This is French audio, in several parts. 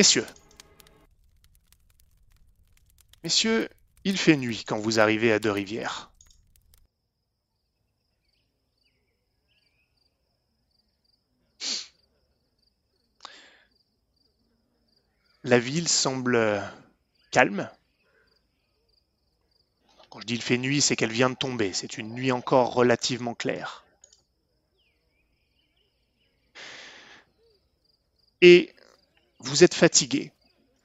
Messieurs. Messieurs, il fait nuit quand vous arrivez à Deux-Rivières. La ville semble calme. Quand je dis il fait nuit, c'est qu'elle vient de tomber. C'est une nuit encore relativement claire. Et vous êtes fatigué,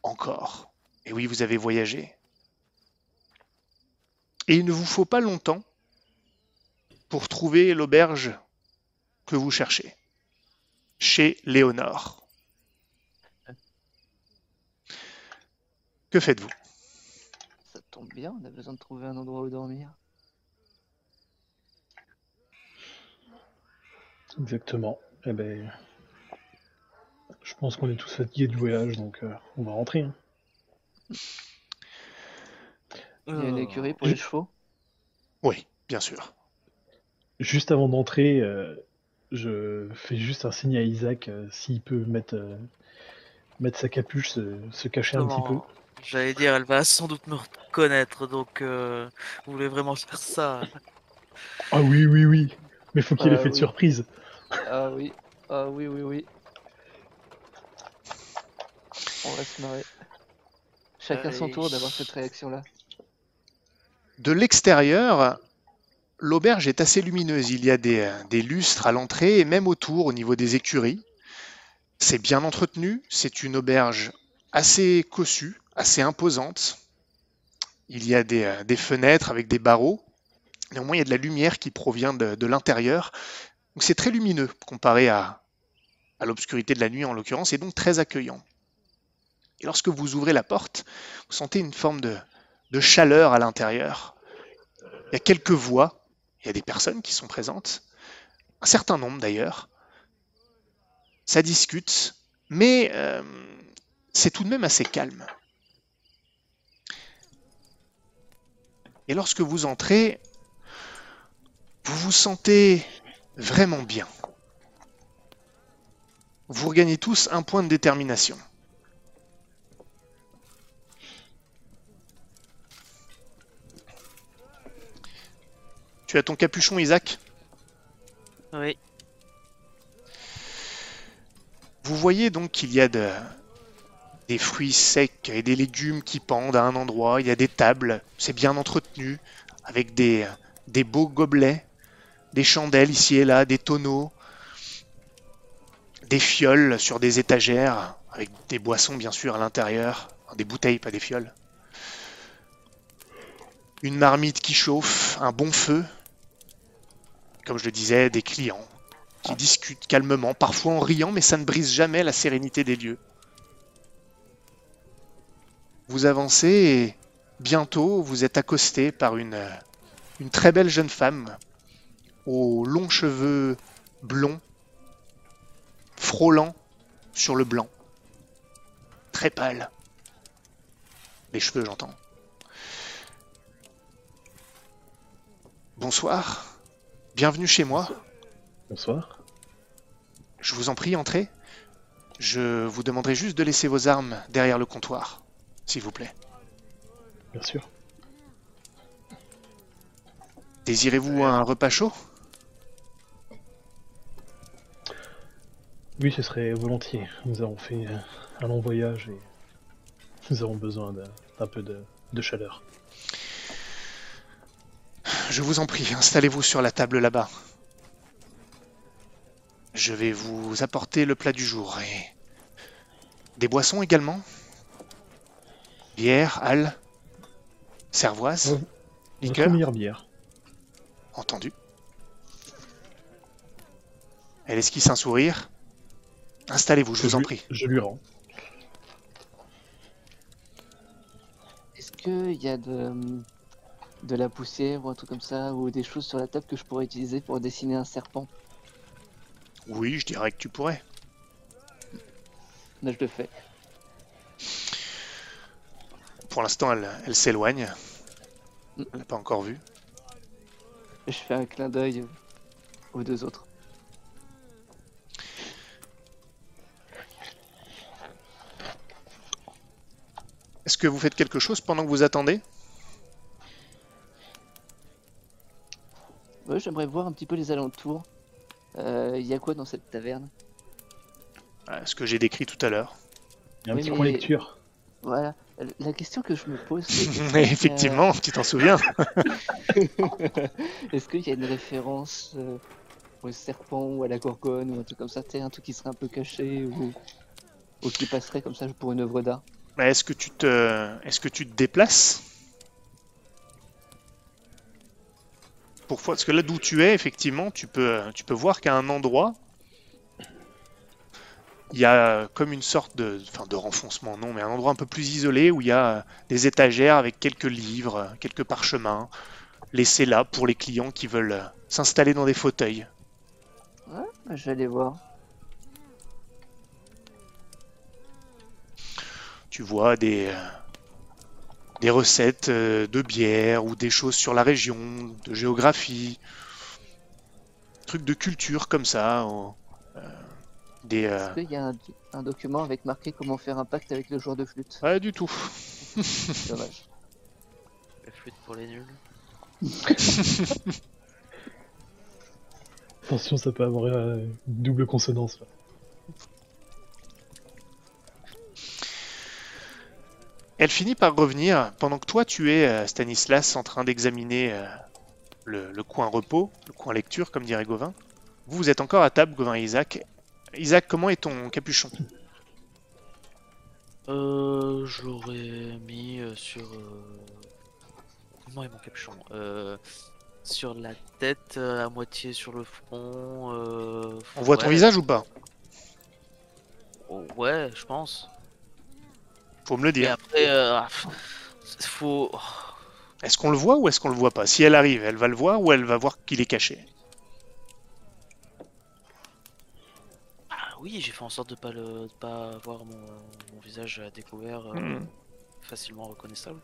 encore. Et oui, vous avez voyagé. Et il ne vous faut pas longtemps pour trouver l'auberge que vous cherchez, chez Léonore. Que faites-vous? Ça tombe bien, on a besoin de trouver un endroit où dormir. Exactement. Eh ben, je pense qu'on est tous fatigués du voyage, donc euh, on va rentrer. hein. Il y a une Euh, écurie pour les chevaux? Oui, bien sûr. Juste avant d'entrer, euh, je fais juste un signe à Isaac euh, s'il peut mettre, euh, mettre sa capuche, se, se cacher un petit peu. non, J'allais dire, elle va sans doute me reconnaître, donc euh, vous voulez vraiment faire ça? Ah oui, oui, oui. Mais faut qu'il y ait Ah l'effet de oui. surprise. Ah oui, ah oui, oui, oui. On va se marrer. Chacun son tour d'avoir cette réaction-là. De l'extérieur, l'auberge est assez lumineuse. Il y a des, des lustres à l'entrée et même autour, au niveau des écuries. C'est bien entretenu. C'est une auberge assez cossue, assez imposante. Il y a des, euh, des fenêtres avec des barreaux. Néanmoins, il y a de la lumière qui provient de, de l'intérieur. Donc c'est très lumineux comparé à, à l'obscurité de la nuit en l'occurrence, et donc très accueillant. Et lorsque vous ouvrez la porte, vous sentez une forme de, chaleur à l'intérieur. Il y a quelques voix, il y a des personnes qui sont présentes, un certain nombre d'ailleurs. Ça discute, mais euh, c'est tout de même assez calme. Et lorsque vous entrez, vous vous sentez vraiment bien. Vous regagnez tous un point de détermination. Tu as ton capuchon, Isaac Oui. Vous voyez donc qu'il y a de- des fruits secs et des légumes qui pendent à un endroit. Il y a des tables, c'est bien entretenu, avec des, des beaux gobelets, des chandelles ici et là, des tonneaux, des fioles sur des étagères, avec des boissons bien sûr à l'intérieur, des bouteilles, pas des fioles. Une marmite qui chauffe, un bon feu. Comme je le disais, des clients qui discutent calmement, parfois en riant, mais ça ne brise jamais la sérénité des lieux. Vous avancez et bientôt vous êtes accosté par une, une très belle jeune femme aux longs cheveux blonds, frôlant sur le blanc, très pâle. Les cheveux, j'entends. Bonsoir, bienvenue chez moi. Bonsoir. Je vous en prie, entrez. Je vous demanderai juste de laisser vos armes derrière le comptoir, s'il vous plaît. Bien sûr. Désirez-vous un repas chaud? Oui, ce serait volontiers. Nous avons fait euh, un long voyage et nous avons besoin d'un d'un peu de, de chaleur. Je vous en prie, installez-vous sur la table là-bas. Je vais vous apporter le plat du jour et des boissons également. Bière, halle, cervoise, Votre liqueur, meilleure bière. entendu. Elle esquisse un sourire. Installez-vous, je vous en lui- prie. Je lui rends. Est-ce qu'il y a de, de la poussière ou un truc comme ça, ou des choses sur la table que je pourrais utiliser pour dessiner un serpent Oui, je dirais que tu pourrais. Là, je le fais. Pour l'instant, elle, elle s'éloigne. Mm. Elle n'a pas encore vu. Je fais un clin d'œil aux deux autres. Est-ce que vous faites quelque chose pendant que vous attendez? Ouais, j'aimerais voir un petit peu les alentours. Il y a quoi dans cette taverne? Ah, Ce que j'ai décrit tout à l'heure. Il y a un Oui, petit mais- coin lecture. Voilà. La question que je me pose, c'est Mais effectivement, tu t'en souviens? Est-ce qu'il y a une référence euh, au serpent ou à la gorgone ou un truc comme ça, tu sais, un truc qui serait un peu caché ou, ou qui passerait comme ça pour une œuvre d'art? Bah, Est-ce que tu te, est-ce que tu te déplaces? Pour Parce que là d'où tu es, effectivement, tu peux, tu peux voir qu'à un endroit, il y a comme une sorte de, enfin de renfoncement, non, mais un endroit un peu plus isolé où il y a des étagères avec quelques livres, quelques parchemins, laissés là pour les clients qui veulent s'installer dans des fauteuils. Bah, Je vais aller voir. tu vois des, euh, des recettes euh, de bière ou des choses sur la région, de géographie, trucs de culture comme ça. euh, des, euh, Est-ce qu'il y a un, un document avec marqué comment faire un pacte avec le joueur de flûte? Pas du tout. Dommage. La flûte pour les nuls. Attention, ça peut avoir euh, une double consonance. là. Elle finit par revenir pendant que toi tu es, euh, Stanislas, en train d'examiner euh, le, le coin repos, le coin lecture, comme dirait Gauvin. Vous, vous êtes encore à table, Gauvin et Isaac. Isaac, comment est ton capuchon? Euh, je l'aurais mis euh, sur. Comment est mon capuchon? Euh, Sur la tête, à moitié sur le front. euh, On voit ton visage ou pas? Oh, Ouais, je pense. Faut me le Et dire. après, euh, ah, faut. Est-ce qu'on le voit ou est-ce qu'on le voit pas Si elle arrive, elle va le voir ou elle va voir qu'il est caché Ah oui, j'ai fait en sorte de pas le, de pas avoir mon, mon visage à découvert, euh, Mhm. facilement reconnaissable.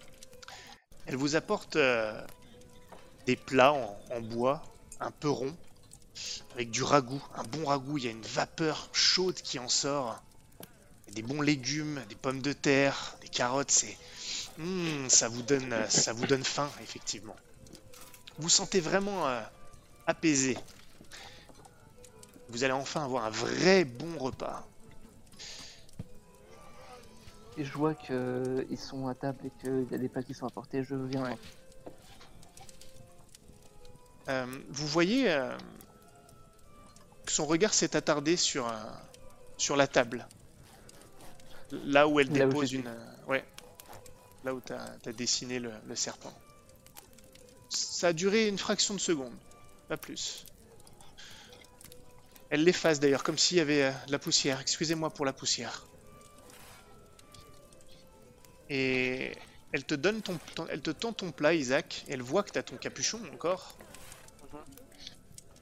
Elle vous apporte euh, des plats en, en bois, un peu ronds, avec du ragoût, un bon ragoût. Il y a une vapeur chaude qui en sort. Des bons légumes, des pommes de terre, des carottes. C'est, Mm, ça vous donne, euh, ça vous donne faim, effectivement. Vous sentez vraiment euh, apaisé. Vous allez enfin avoir un vrai bon repas. Et je vois qu'ils sont à table et qu'il y a des plats qui sont apportés, je viens. Ouais. Euh, vous voyez euh, que son regard s'est attardé sur, euh, sur la table. Là où elle Là où dépose une. euh, ouais. Là où tu as, dessiné le, le serpent. Ça a duré une fraction de seconde, pas plus. Elle l'efface d'ailleurs, comme s'il y avait euh, de la poussière. Excusez-moi pour la poussière. Et elle te donne ton, ton- elle te tend ton plat, Isaac. Elle voit que tu as ton capuchon encore.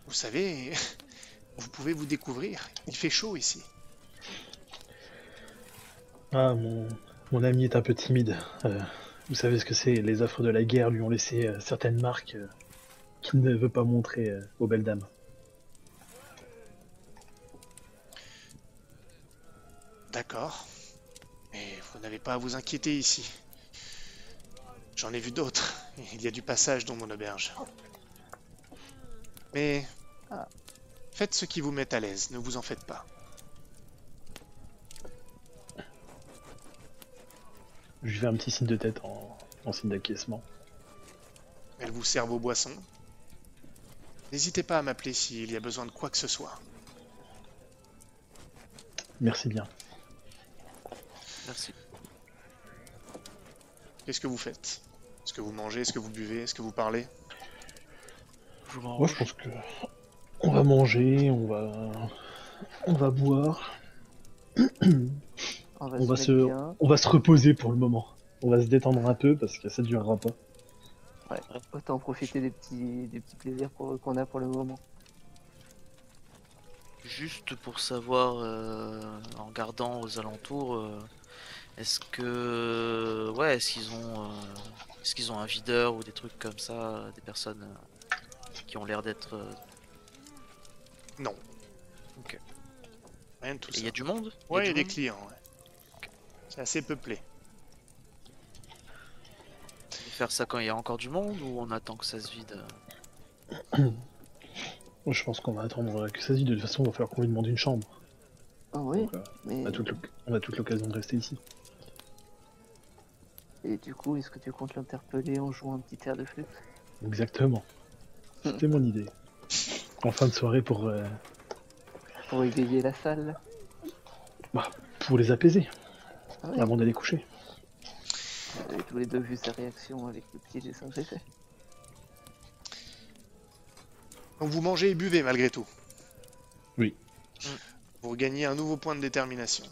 Vous savez, vous pouvez vous découvrir. Il fait chaud ici. Ah, mon, mon ami est un peu timide. Euh, vous savez ce que c'est, les affres de la guerre lui ont laissé euh, certaines marques euh, qu'il ne veut pas montrer euh, aux belles dames. D'accord. Mais vous n'avez pas à vous inquiéter ici. J'en ai vu d'autres. Il y a du passage dans mon auberge. Mais Ah. faites ce qui vous met à l'aise, ne vous en faites pas. Je lui fais un petit signe de tête en, en signe d'acquiescement. Elle vous sert vos boissons. N'hésitez pas à m'appeler s'il y a besoin de quoi que ce soit. Merci bien. Merci. Qu'est-ce que vous faites? Est-ce que vous mangez? Est-ce que vous buvez? Est-ce que vous parlez? Je Moi, je pense que on va manger, on va, on va boire, On va On va se on va se reposer pour le moment. On va se détendre un peu parce que ça durera pas. Autant profiter des petits, des petits plaisirs qu'on a pour le moment. Juste pour savoir, euh, en gardant aux alentours, euh, est-ce que, ouais, est-ce qu'ils ont, euh, est-ce qu'ils ont un videur ou des trucs comme ça, des personnes euh, qui ont l'air d'être. euh, Non. Ok. Rien de tout et ça. Il y a du monde? Ouais, il y a des clients. ouais. C'est assez peuplé. faire ça quand il y a encore du monde ou on attend que ça se vide Moi, je pense qu'on va attendre que ça se vide. De toute façon, il va falloir qu'on lui demande une chambre. Ah oui, Donc, euh, mais on a toute l'occasion de rester ici. et du coup, est-ce que tu comptes l'interpeller en jouant un petit air de flûte? Exactement. C'était mon idée. En fin de soirée pour, euh, pour éveiller la salle pour les apaiser Ah ouais. avant d'aller coucher. Vous avez tous les deux vu sa réaction avec le petit dessin que j'ai fait. Donc vous mangez et buvez malgré tout. Oui. Vous regagnez un nouveau point de détermination.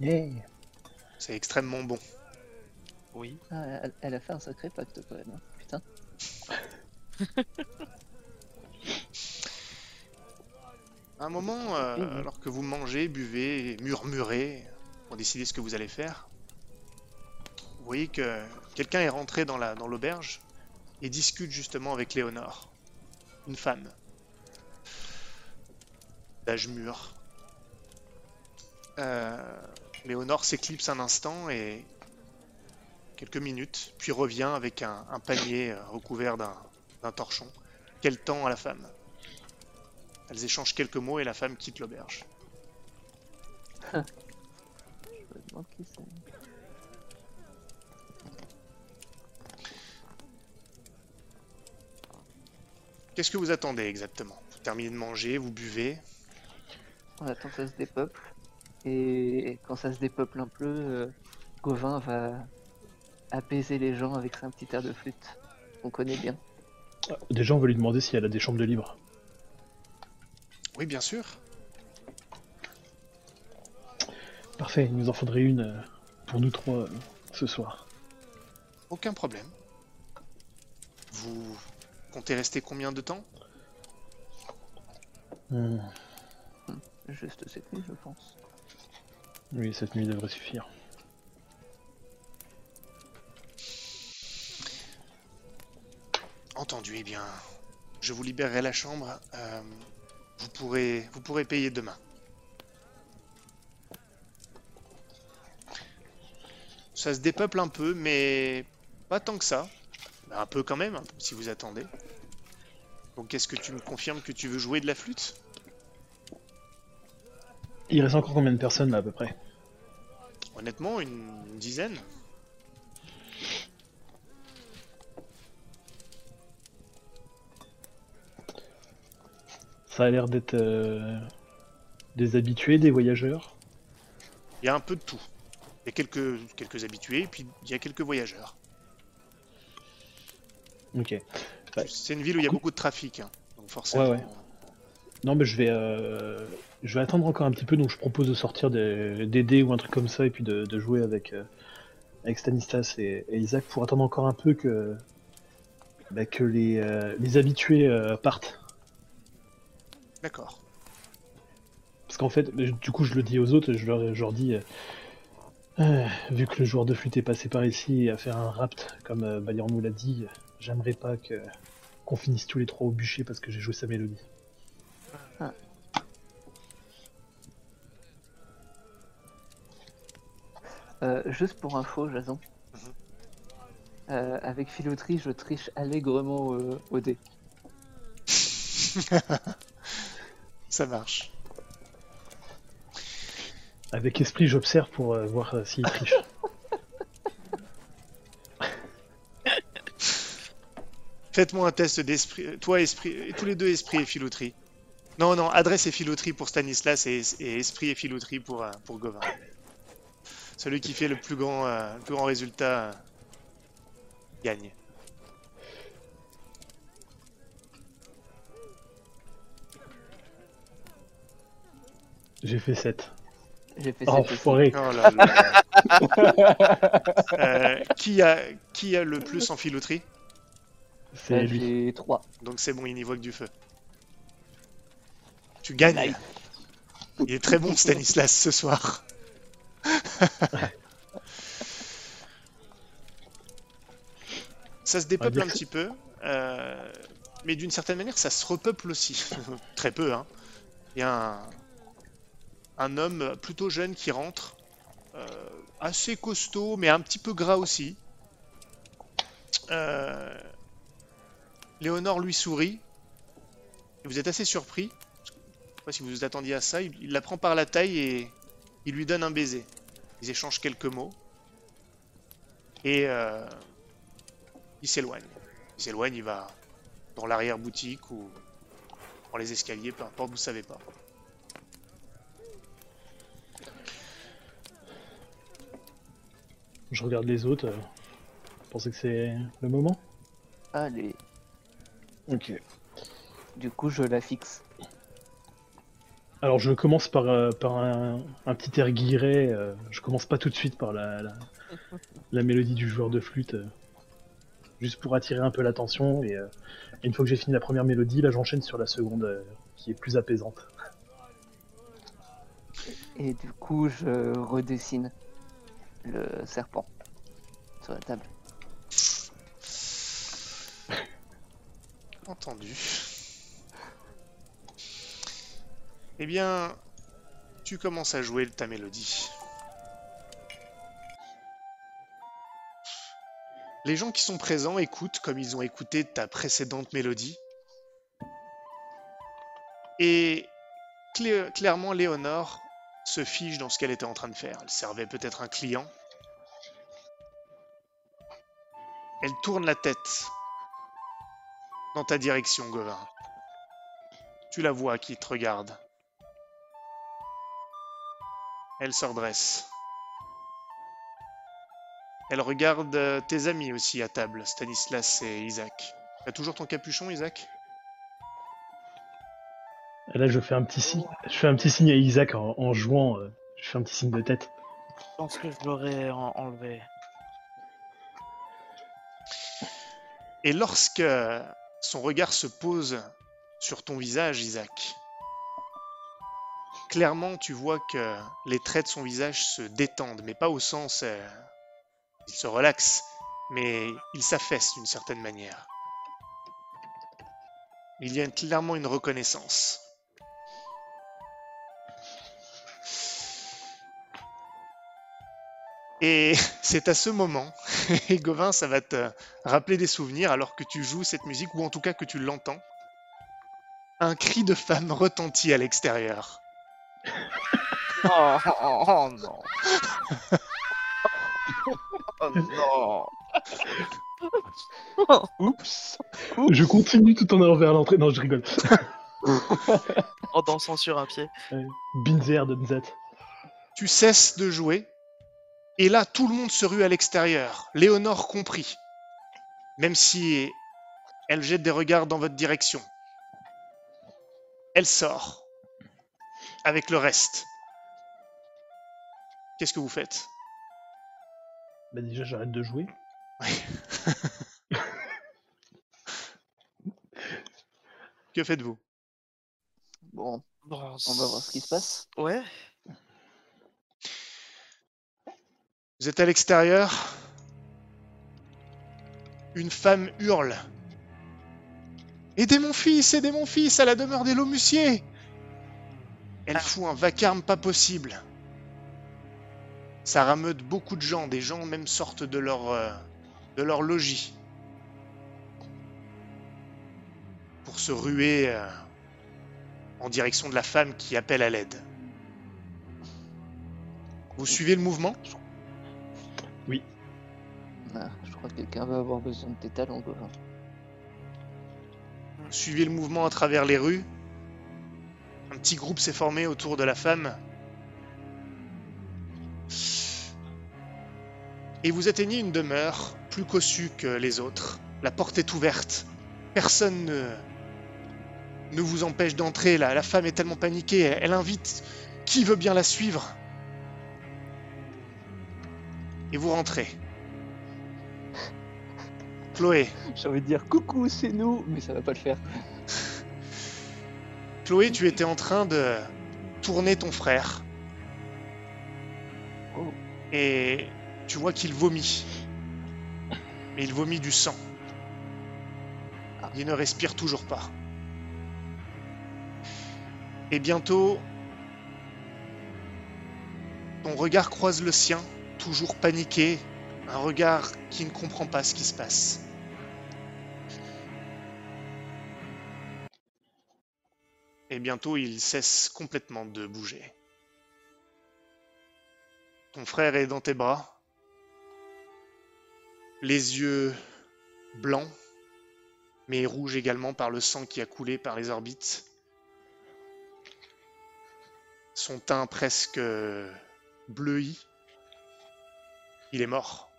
Yeah. C'est extrêmement bon. Oui. Ah, elle, elle a fait un sacré pacte quand même. hein. Putain. un moment, euh, Mhm. alors que vous mangez, buvez, murmurez pour décider ce que vous allez faire, vous voyez que quelqu'un est rentré dans la dans l'auberge et discute justement avec Léonore, une femme d'âge mûr. Euh, Léonore s'éclipse un instant et quelques minutes, puis revient avec un, un panier euh, recouvert d'un d'un torchon. Quel temps à la femme elles échangent quelques mots et la femme quitte l'auberge. Je me demande qui c'est. Qu'est-ce que vous attendez exactement? Vous terminez de manger, vous buvez? On attend que ça se dépeuple. Et quand ça se dépeuple un peu, euh, Gauvin va apaiser les gens avec un petit air de flûte qu'on connaît bien. Déjà, on va lui demander si elle a des chambres de libre. Oui, bien sûr. Parfait, il nous en faudrait une euh, pour nous trois euh, ce soir. Aucun problème. Vous comptez rester combien de temps? Hmm, Juste cette nuit, je pense. Oui, cette nuit devrait suffire. Entendu, eh bien, je vous libérerai la chambre. euh, vous, pourrez, vous pourrez payer demain. Ça se dépeuple un peu, mais pas tant que ça. Un peu quand même, si vous attendez. Donc, est-ce que tu me confirmes que tu veux jouer de la flûte? Il reste encore combien de personnes là à peu près? Honnêtement, une, une dizaine. Ça a l'air d'être euh, des habitués, des voyageurs. Il y a un peu de tout. Il y a quelques, quelques habitués, et puis il y a quelques voyageurs. Ok. Ouais. C'est une ville où il y a beaucoup de trafic. hein. Donc forcément. Ouais, ouais. Non, mais je vais, euh, je vais attendre encore un petit peu, donc je propose de sortir des, des dés ou un truc comme ça, et puis de, de jouer avec, euh, avec Stanislas et, et Isaac pour attendre encore un peu que, bah, que les, euh, les habitués partent. D'accord. Parce qu'en fait, du coup, je le dis aux autres, je leur, je leur dis, euh, euh, vu que le joueur de flûte est passé par ici et a fait un rapt, comme euh, Balian nous l'a dit, j'aimerais pas que qu'on finisse tous les trois au bûcher parce que j'ai joué sa mélodie. Euh, juste pour info, Jason. Mhm. Euh, avec filouterie, je triche allègrement au dé. Ça marche. Avec esprit, j'observe pour euh, voir euh, s'il triche. Faites-moi un test d'esprit. Toi, esprit. Tous les deux, esprit et filouterie. Non, non, adresse et filouterie pour Stanislas et, et esprit et filouterie pour, euh, pour Gauvin. Celui qui fait le plus grand, euh, le plus grand résultat euh, gagne. J'ai fait 7. J'ai fait Oh, sept aussi. enfoiré Oh là là. Euh, qui, a, qui a le plus en filouterie? C'est Euh, lui. J'ai 3. Donc c'est bon, il n'y voit que du feu. Tu gagnes. Il est très bon Stanislas ce soir. ça se dépeuple un petit peu, euh, mais d'une certaine manière ça se repeuple aussi. très peu, hein. Il y a un, un homme plutôt jeune qui rentre, euh, assez costaud, mais un petit peu gras aussi. euh, Léonore lui sourit. Et vous êtes assez surpris. Je sais pas si vous vous attendiez à ça. Il, il la prend par la taille et il lui donne un baiser. Ils échangent quelques mots. Et euh, il s'éloigne. Il s'éloigne, il va dans l'arrière-boutique ou dans les escaliers, peu importe, vous savez pas. Je regarde les autres. euh, Vous pensez que c'est le moment? Allez, Ok. du coup, je la fixe. Alors je commence par, euh, par un, un petit air guiré. euh, je commence pas tout de suite par la, la, la mélodie du joueur de flûte. euh, juste pour attirer un peu l'attention. Et euh, une fois que j'ai fini la première mélodie, là j'enchaîne sur la seconde qui est plus apaisante. Et du coup, je redessine le serpent sur la table. Entendu. Eh bien, tu commences à jouer ta mélodie. Les gens qui sont présents écoutent comme ils ont écouté ta précédente mélodie. Et clairement, Léonore se dans ce qu'elle était en train de faire. Elle servait peut-être un client. Elle tourne la tête dans ta direction, Gauvin. Tu la vois qui te regarde. Elle se redresse. Elle regarde euh, tes amis aussi à table, Stanislas et Isaac. T'as toujours ton capuchon, Isaac? Et là je fais un petit signe, je fais un petit signe à Isaac en, en jouant. euh, je fais un petit signe de tête. Je pense que je l'aurais en- enlevé. Et lorsque son regard se pose sur ton visage, Isaac, clairement tu vois que les traits de son visage se détendent, mais pas au sens... euh, il se relaxe, mais il s'affaisse d'une certaine manière. Il y a clairement une reconnaissance. Et c'est à ce moment, et Gauvin, ça va te rappeler des souvenirs alors que tu joues cette musique, ou en tout cas que tu l'entends. Un cri de femme retentit à l'extérieur. Oh, oh, oh, non. oh non. Oups Je continue tout en allant vers l'entrée. Non, je rigole. En dansant sur un pied. Binzer de Nzet. Tu cesses de jouer, et là tout le monde se rue à l'extérieur, Léonore compris, même si elle jette des regards dans votre direction. Elle sort avec le reste. Qu'est-ce que vous faites? Bah déjà j'arrête de jouer. Que faites-vous? Bon, on va voir ce qui se passe. Ouais. Vous êtes à l'extérieur. Une femme hurle. Aidez mon fils, aidez mon fils à la demeure des Lomussiers. Elle fout un vacarme pas possible. Ça rameute beaucoup de gens, des gens même sortent de leur, euh, de leur logis. Pour se ruer euh, en direction de la femme qui appelle à l'aide. Vous suivez le mouvement? Ah, je crois que quelqu'un va avoir besoin de tes talons. Suivez le mouvement à travers les rues. Un petit groupe s'est formé autour de la femme. Et vous atteignez une demeure plus cossue que les autres. La porte est ouverte. Personne ne, ne vous empêche d'entrer. La, la femme est tellement paniquée. Elle invite qui veut bien la suivre. Et vous rentrez. Chloé, J'ai envie de dire coucou, c'est nous, mais ça va pas le faire. Chloé, tu étais en train de tourner ton frère. Oh. Et tu vois qu'il vomit. Mais il vomit du sang. Ah. Il ne respire toujours pas. Et bientôt, ton regard croise le sien, toujours paniqué, un regard qui ne comprend pas ce qui se passe. Bientôt il cesse complètement de bouger. Ton frère est dans tes bras, les yeux blancs, mais rouges également par le sang qui a coulé par les orbites. Son teint presque bleui. Il est mort.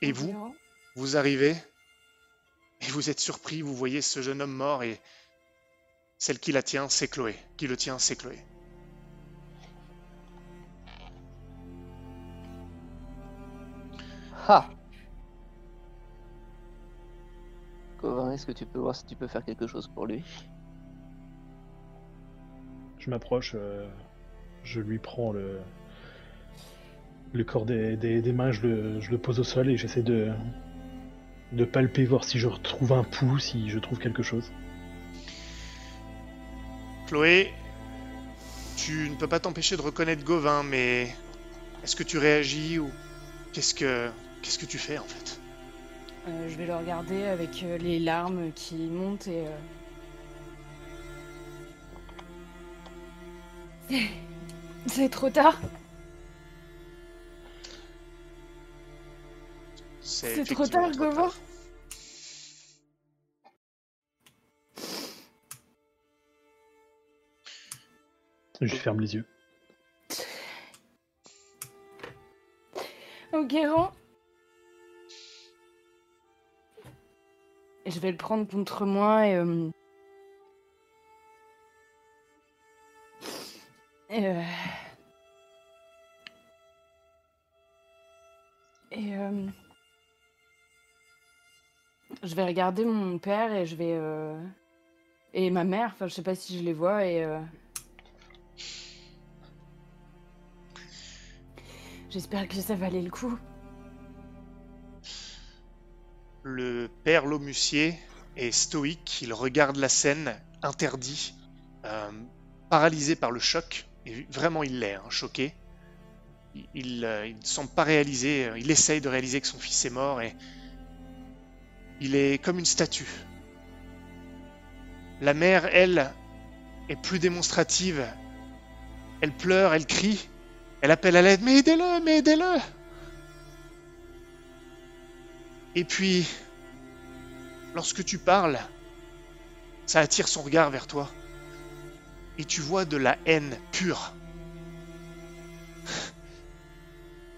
Et vous, vous arrivez et vous êtes surpris, vous voyez ce jeune homme mort et celle qui la tient, c'est Chloé. Qui le tient, c'est Chloé. Ha Covin, est-ce que tu peux voir si tu peux faire quelque chose pour lui? Je m'approche, euh, je lui prends le, le corps des, des- des mains, je le, je le pose au sol et j'essaie de, de palper, voir si je retrouve un pouls, si je trouve quelque chose. Chloé, tu ne peux pas t'empêcher de reconnaître Gauvin, mais est-ce que tu réagis ou qu'est-ce que qu'est-ce que tu fais en fait? Euh, je vais le regarder avec euh, les larmes qui montent et. euh, C'est trop tard. C'est trop tard, tard. Je ferme les yeux. Et je vais le prendre contre moi et. euh, et, euh, et, euh, je vais regarder mon père et je vais. euh, Et ma mère, enfin je sais pas si je les vois et. euh, J'espère que ça valait le coup. Le père Lomussier est stoïque, il regarde la scène, interdit, euh, paralysé par le choc, et vraiment il l'est, hein, choqué. Il, ne semble pas réaliser, il essaye de réaliser que son fils est mort et il est comme une statue. La mère, elle, est plus démonstrative. Elle pleure, elle crie, elle appelle à l'aide, mais aidez-le, mais aidez-le. Et puis, lorsque tu parles, ça attire son regard vers toi. Et tu vois de la haine pure.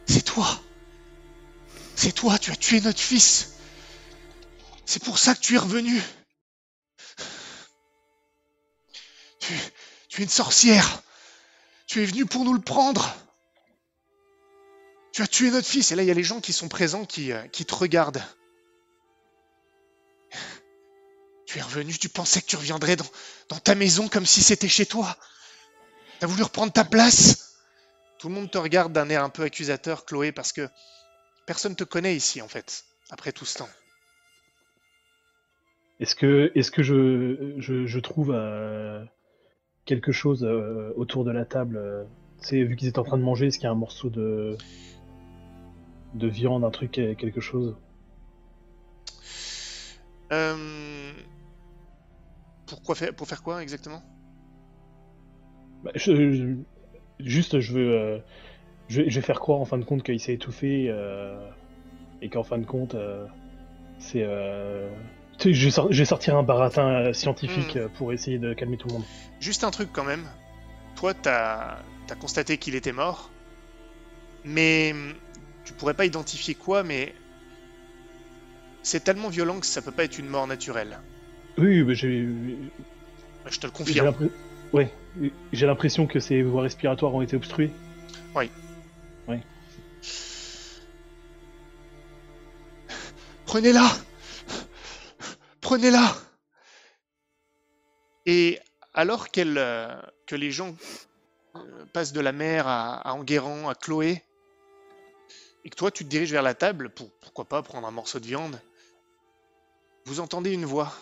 C'est toi. C'est toi, tu as tué notre fils. C'est pour ça que tu es revenu. Tu, tu es une sorcière. Tu es venu pour nous le prendre. Tu as tué notre fils. Et là, il y a les gens qui sont présents qui, euh, te regardent. Tu es revenu, tu pensais que tu reviendrais dans, dans ta maison comme si c'était chez toi. T'as voulu reprendre ta place. Tout le monde te regarde d'un air un peu accusateur, Chloé, parce que personne te connaît ici, en fait, après tout ce temps. Est-ce que, je, je, je trouve euh, quelque chose euh, autour de la table euh, Tu sais, vu qu'ils étaient en train de manger, est-ce qu'il y a un morceau de, de viande, un truc, euh, quelque chose? Euh, Pourquoi faire, pour faire quoi exactement? Bah, je- je- Juste, je veux, euh, je, vais- je vais faire croire en fin de compte qu'il s'est étouffé euh, et qu'en fin de compte, euh, c'est. Je, vais sor- je vais sortir un baratin euh, scientifique Hmm. euh, pour essayer de calmer tout le monde. Juste un truc quand même. Toi, t'as as constaté qu'il était mort, mais hum, tu pourrais pas identifier quoi, mais c'est tellement violent que ça peut pas être une mort naturelle. Oui, mais j'ai Je te le confirme. Ouais, j'ai l'impression que ses voies respiratoires ont été obstruées. Prenez-la Prenez-la Et alors euh, que les gens euh, passent de la à, à Enguerrand, à Chloé, et que toi tu te diriges vers la table pour pourquoi pas prendre un morceau de viande, vous entendez une voix.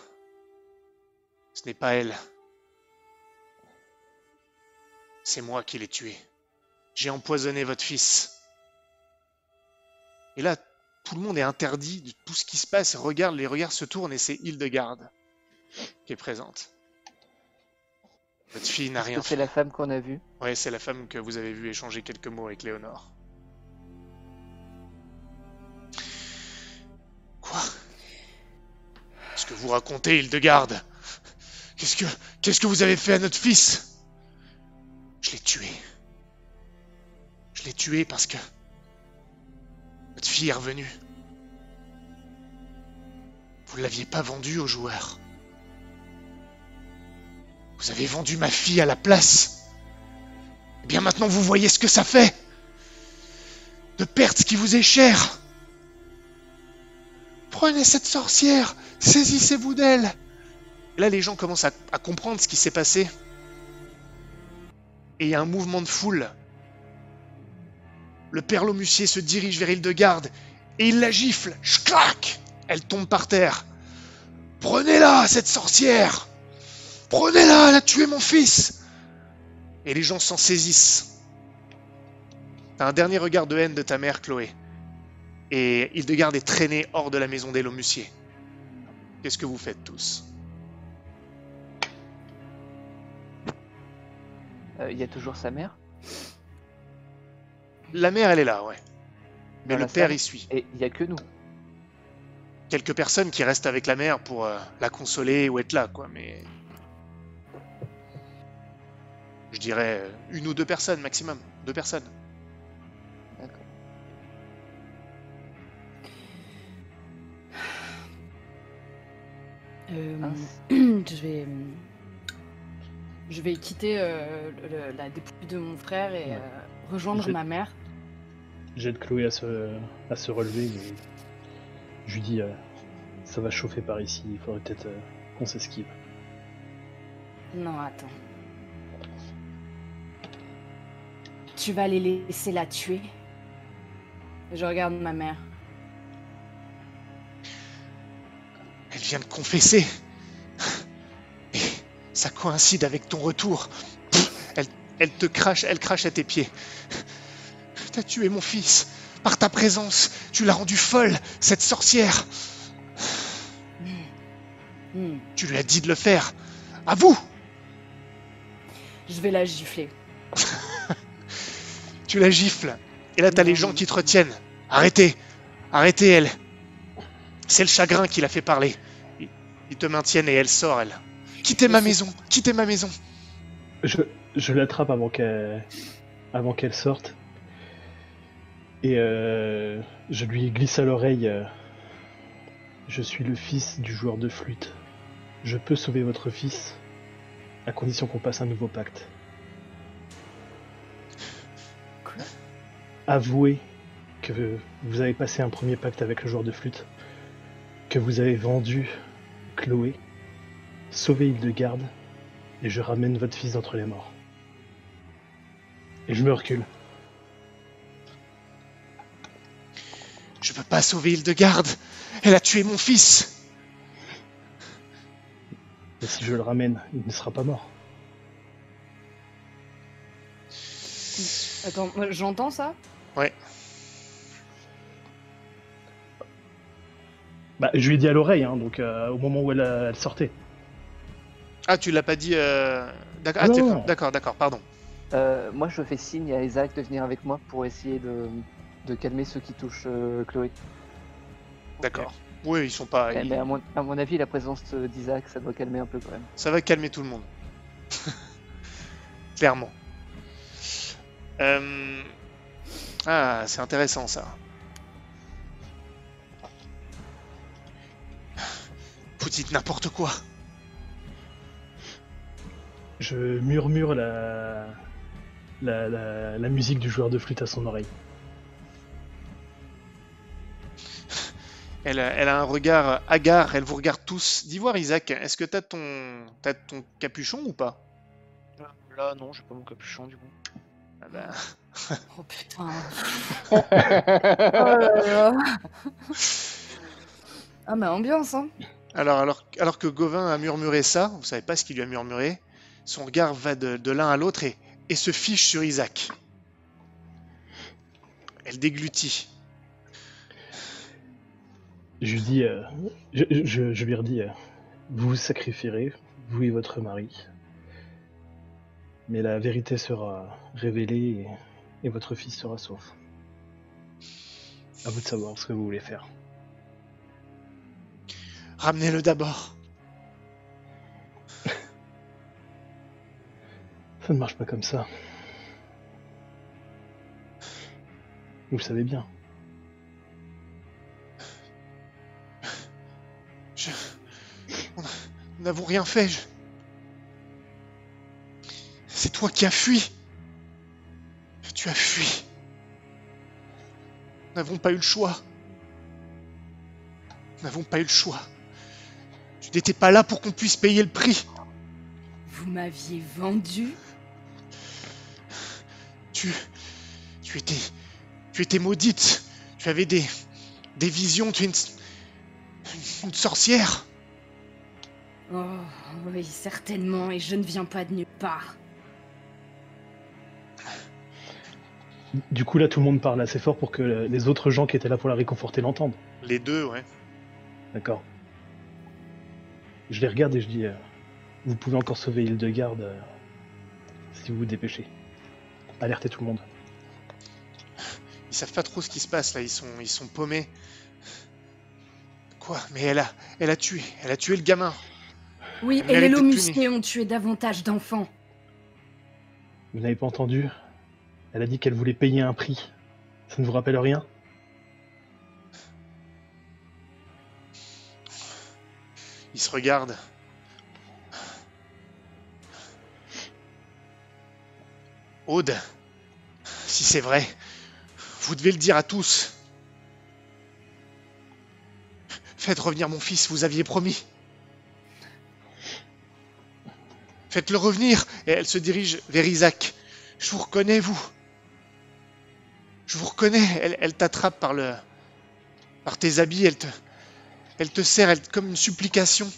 Ce n'est pas elle. C'est moi qui l'ai tué. J'ai empoisonné votre fils. Et là, tout le monde est interdit de tout ce qui se passe. Regarde, les regards se tournent et c'est Hildegarde. qui est présente. Votre fille n'a rien c'est la femme qu'on a vue Ouais, c'est la femme que vous avez vue échanger quelques mots avec Léonore. Quoi? Qu'est-ce que vous racontez, Hildegarde? Qu'est-ce que qu'est-ce que vous avez fait à notre fils? Je l'ai tué. Je l'ai tué parce que votre fille est revenue. Vous ne l'aviez pas vendue aux joueurs. Vous avez vendu ma fille à la place. Eh bien maintenant vous voyez ce que ça fait. De perdre ce qui vous est cher. Prenez cette sorcière, saisissez-vous d'elle. Là les gens commencent à, à comprendre ce qui s'est passé. Et il y a un mouvement de foule. Le père Lomussier se dirige vers Hildegarde et il la gifle. Schlac Elle tombe par terre. Prenez-la, cette sorcière Prenez-la, elle a tué mon fils Et les gens s'en saisissent. T'as un dernier regard de haine de ta mère, Chloé. Et Hildegarde est traîné hors de la maison des Lomussier. Qu'est-ce que vous faites tous? Euh, Il y a toujours sa mère? La mère, elle est là, ouais. Mais Dans le père salle y suit. et il y a que nous. Quelques personnes qui restent avec la mère pour euh, la consoler ou être là, quoi, mais... Je dirais euh, une ou deux personnes maximum. Deux personnes. D'accord. Euh, je vais. Je vais quitter euh, le- la dépouille de mon frère et Ouais. euh, rejoindre Je- ma mère. J'aide Chloé à se, à se relever, mais je lui dis euh, ça va chauffer par ici, il faudrait peut-être euh, qu'on s'esquive. Non, attends. Tu vas les laisser la tuer? Je regarde ma mère. Elle vient de confesser. Et ça coïncide avec ton retour. Elle, elle te crache, elle crache à tes pieds. T'as tué mon fils. Par ta présence, tu l'as rendue folle, cette sorcière. Tu lui as dit de le faire. À vous Je vais la gifler. Tu la gifles. Et là, t'as les gens qui te retiennent. Arrêtez Arrêtez, elle C'est le chagrin qui l'a fait parler. Ils- te maintiennent et elle sort, elle. Quittez ma maison Quittez ma maison Je, je l'attrape avant qu'elle avant qu'elle sorte. Et euh, je lui glisse à l'oreille euh, Je suis le fils du joueur de flûte. Je peux sauver votre fils à condition qu'on passe un nouveau pacte. Quoi? Avouez que vous avez passé un premier pacte avec le joueur de flûte, que vous avez vendu Chloé, sauvé Hildegarde, et je ramène votre fils d'entre les morts. Et je me recule. Je peux pas sauver Hildegarde Elle a tué mon fils Et si je le ramène, il ne sera pas mort. Attends, j'entends ça? Bah, je lui ai dit à l'oreille, hein, donc euh, au moment où elle, euh, elle sortait. Ah, tu l'as pas dit... euh, D'accord, ah, d'accord, d'accord, pardon. Euh, moi, je fais signe à Isaac de venir avec moi pour essayer de, de calmer ceux qui touchent euh, Chloé. D'accord. Oui, ils sont pas... Eh, ils- mais à mon, à mon avis, la présence d'Isaac, ça doit calmer un peu quand même. Ça va calmer tout le monde. Clairement. Euh, Ah, c'est intéressant ça. Vous dites n'importe quoi. Je murmure la, la, la, la musique du joueur de flûte à son oreille. Elle, a- elle a un regard hagard, elle vous regarde tous. Dis voir Isaac, est-ce que t'as ton, t'as ton capuchon ou pas? Là, non, j'ai pas mon capuchon du coup. Ah bah, Oh putain. oh là là. Ah, mais ambiance, hein. Alors, alors, alors que Gauvin a murmuré ça, vous savez pas ce qu'il lui a murmuré, son regard va de, de l'un à l'autre et, et se fiche sur Isaac. Elle déglutit. Je lui dis, euh, je, je, je lui redis, euh, vous vous sacrifierez, vous et votre mari. Mais la vérité sera révélée et, et votre fils sera sauf. À vous de savoir ce que vous voulez faire. Ramenez-le d'abord. Ça ne marche pas comme ça. Vous le savez bien. Nous n'avons rien fait. je- C'est toi qui as fui. Tu as fui. Nous n'avons pas eu le choix. Nous n'avons pas eu le choix. Tu n'étais pas là pour qu'on puisse payer le prix. Vous m'aviez vendu? Tu, tu étais, tu étais maudite. Tu avais des, des visions. Tu es une, une sorcière. Oh, oui, certainement, et je ne viens pas de nulle part. Du coup, là, tout le monde parle assez fort pour que les autres gens qui étaient là pour la réconforter l'entendent. Les deux, ouais. D'accord. Je les regarde et je dis euh, Vous pouvez encore sauver Hildegarde euh, si vous vous dépêchez. Alertez tout le monde. Ils savent pas trop ce qui se passe là. Ils sont, ils sont paumés. Quoi? Mais elle a, elle a tué. Elle a tué le gamin. Oui, et les lots musqués ont tué davantage d'enfants. Vous n'avez pas entendu? Elle a dit qu'elle voulait payer un prix. Ça ne vous rappelle rien? Ils se regardent. Aude, si c'est vrai, vous devez le dire à tous. Faites revenir mon fils, vous aviez promis. Faites-le revenir. Et elle se dirige vers Isaac. Je vous reconnais, vous. Je vous reconnais. Elle, t'attrape par le, par tes habits. Elle te, elle te serre comme une supplication.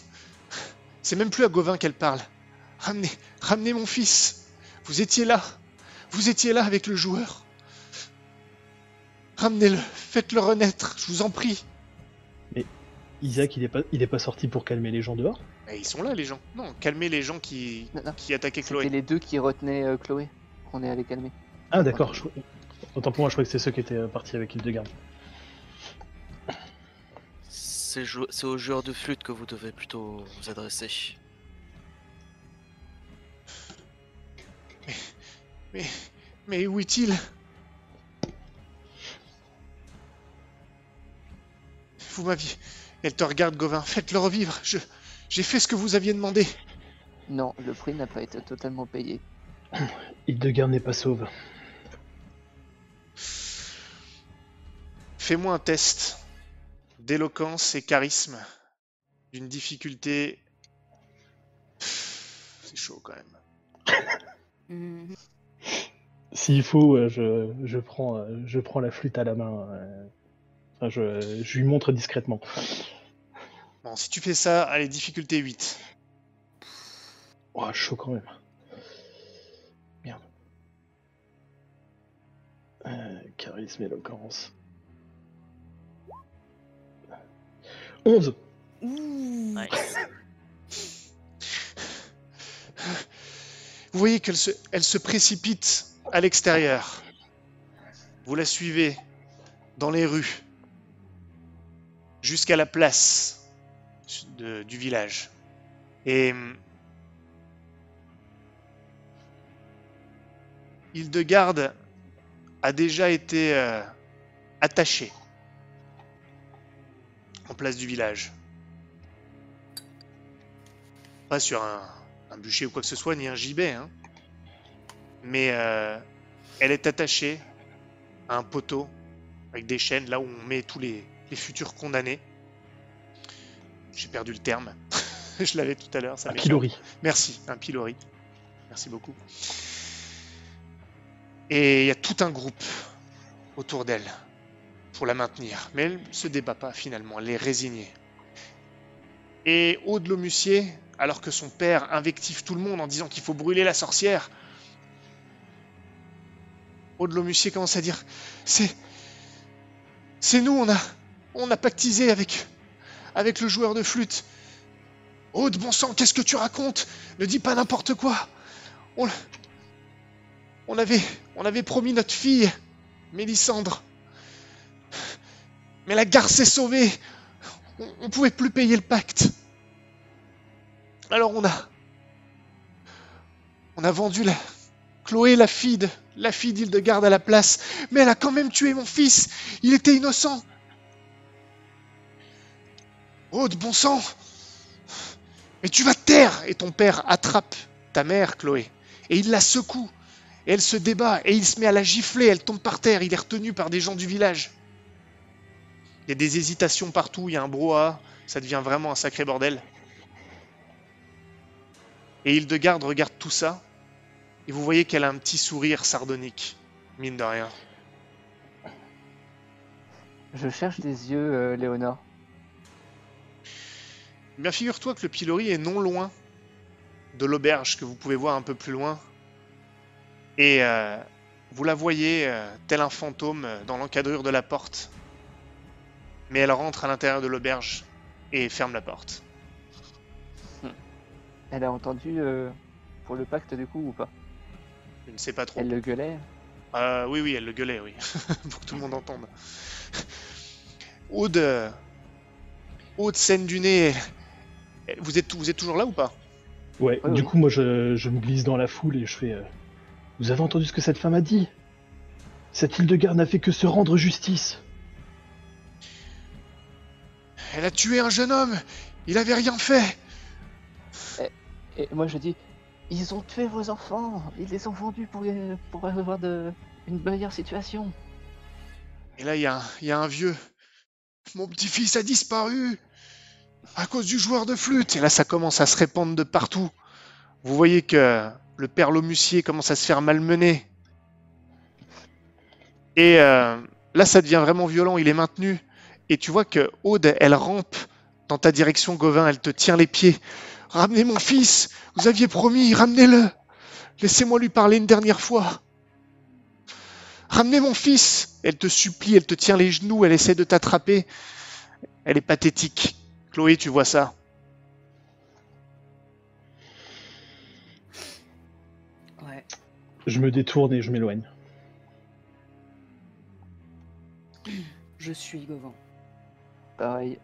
C'est même plus à Gauvin qu'elle parle. Ramenez, ramenez mon fils. Vous étiez là. Vous étiez là avec le joueur. Ramenez-le. Faites-le renaître. Je vous en prie. Isaac, il est pas, pas sorti pour calmer les gens dehors? Mais ils sont là, les gens. Non, calmez les gens qui, Non, non. qui attaquaient C'était Chloé. les deux qui retenaient euh, Chloé. qu'on est allé calmer. Ah, d'accord. je- Autant pour moi, je crois que c'est ceux qui étaient euh, partis avec Hildegarde. C'est jou- c'est aux joueurs de flûte que vous devez plutôt vous adresser. Mais, mais où est-il? Vous m'aviez... Elle te regarde, Gauvin. Faites-le revivre. Je... J'ai fait ce que vous aviez demandé. Non, le prix n'a pas été totalement payé. Hildegarde n'est pas sauve. Fais-moi un test d'éloquence et charisme d'une difficulté... C'est chaud quand même. Mhm. S'il faut, euh, je, je, prends, euh, je prends la flûte à la main. euh, enfin, je, je lui montre discrètement. Bon, si tu fais ça, allez, difficulté 8. Oh, chaud quand même. Merde. Euh, charisme, éloquence. 11 Ouh. Nice. Vous voyez qu'elle se, elle se précipite à l'extérieur. Vous la suivez dans les rues jusqu'à la place du village. Et Hildegarde a déjà été euh, attachée en place du village. Pas sur un, bûcher ou quoi que ce soit, ni un gibet. hein. Mais euh, elle est attachée à un poteau avec des chaînes, là où on met tous les futurs condamnés. J'ai perdu le terme. Je l'avais tout à l'heure. Un pilori. Merci, un pilori. Merci beaucoup. Et il y a tout un groupe autour d'elle pour la maintenir. Mais elle se débat pas finalement, elle est résignée. Et Aude Lomussier, alors que son père invective tout le monde en disant qu'il faut brûler la sorcière, Aude Lomussier commence à dire C'est. C'est nous, on a. On a pactisé avec. Avec le joueur de flûte. Aude, bon sang, qu'est-ce que tu racontes? Ne dis pas n'importe quoi. On, avait, on avait promis notre fille, Mélissandre. Mais la gare s'est sauvée. On, on pouvait plus payer le pacte. Alors on a, on a vendu la Chloé, la fille de, la fille d'Hildegarde à la place. Mais elle a quand même tué mon fils. Il était innocent. Aude, bon sang Mais tu vas te taire Et ton père attrape ta mère, Chloé, et il la secoue. Et elle se débat, et il se met à la gifler, elle tombe par terre, il est retenu par des gens du village. Il y a des hésitations partout, il y a un brouhaha, ça devient vraiment un sacré bordel. Et Hildegarde regarde tout ça, et vous voyez qu'elle a un petit sourire sardonique, mine de rien. Je cherche des yeux, euh, Léonore. Bien, figure-toi que le pilori est non loin de l'auberge que vous pouvez voir un peu plus loin. Et euh, vous la voyez euh, tel un fantôme euh, dans l'encadrure de la porte. Mais elle rentre à l'intérieur de l'auberge et ferme la porte. Elle a entendu euh, pour le pacte du coup ou pas? Je ne sais pas trop. Elle le gueulait? Euh, oui, oui, elle le gueulait, oui. Pour que tout le monde entende. Aude, Aude scène du nez. Vous êtes, vous êtes toujours là ou pas? Ouais, Ouais, du coup, moi, je, je me glisse dans la foule et je fais. euh, Vous avez entendu ce que cette femme a dit? Cette Hildegarde n'a fait que se rendre justice. Elle a tué un jeune homme Il avait rien fait Et moi je dis, ils ont tué vos enfants, ils les ont vendus pour, pour avoir de, une meilleure situation. Et là, il y, a un- il y a un vieux. Mon petit-fils a disparu à cause du joueur de flûte. Et là, ça commence à se répandre de partout. Vous voyez que le père Lomussier commence à se faire malmener. Et euh, là, ça devient vraiment violent. Il est maintenu. Et tu vois que Aude, elle rampe dans ta direction, Gauvin. Elle te tient les pieds. Ramenez mon fils Vous aviez promis, ramenez-le Laissez-moi lui parler une dernière fois. Ramenez mon fils Elle te supplie, elle te tient les genoux, elle essaie de t'attraper. Elle est pathétique. Chloé, tu vois ça? Ouais. Je me détourne et je m'éloigne. Je suis Gauvin. Pareil.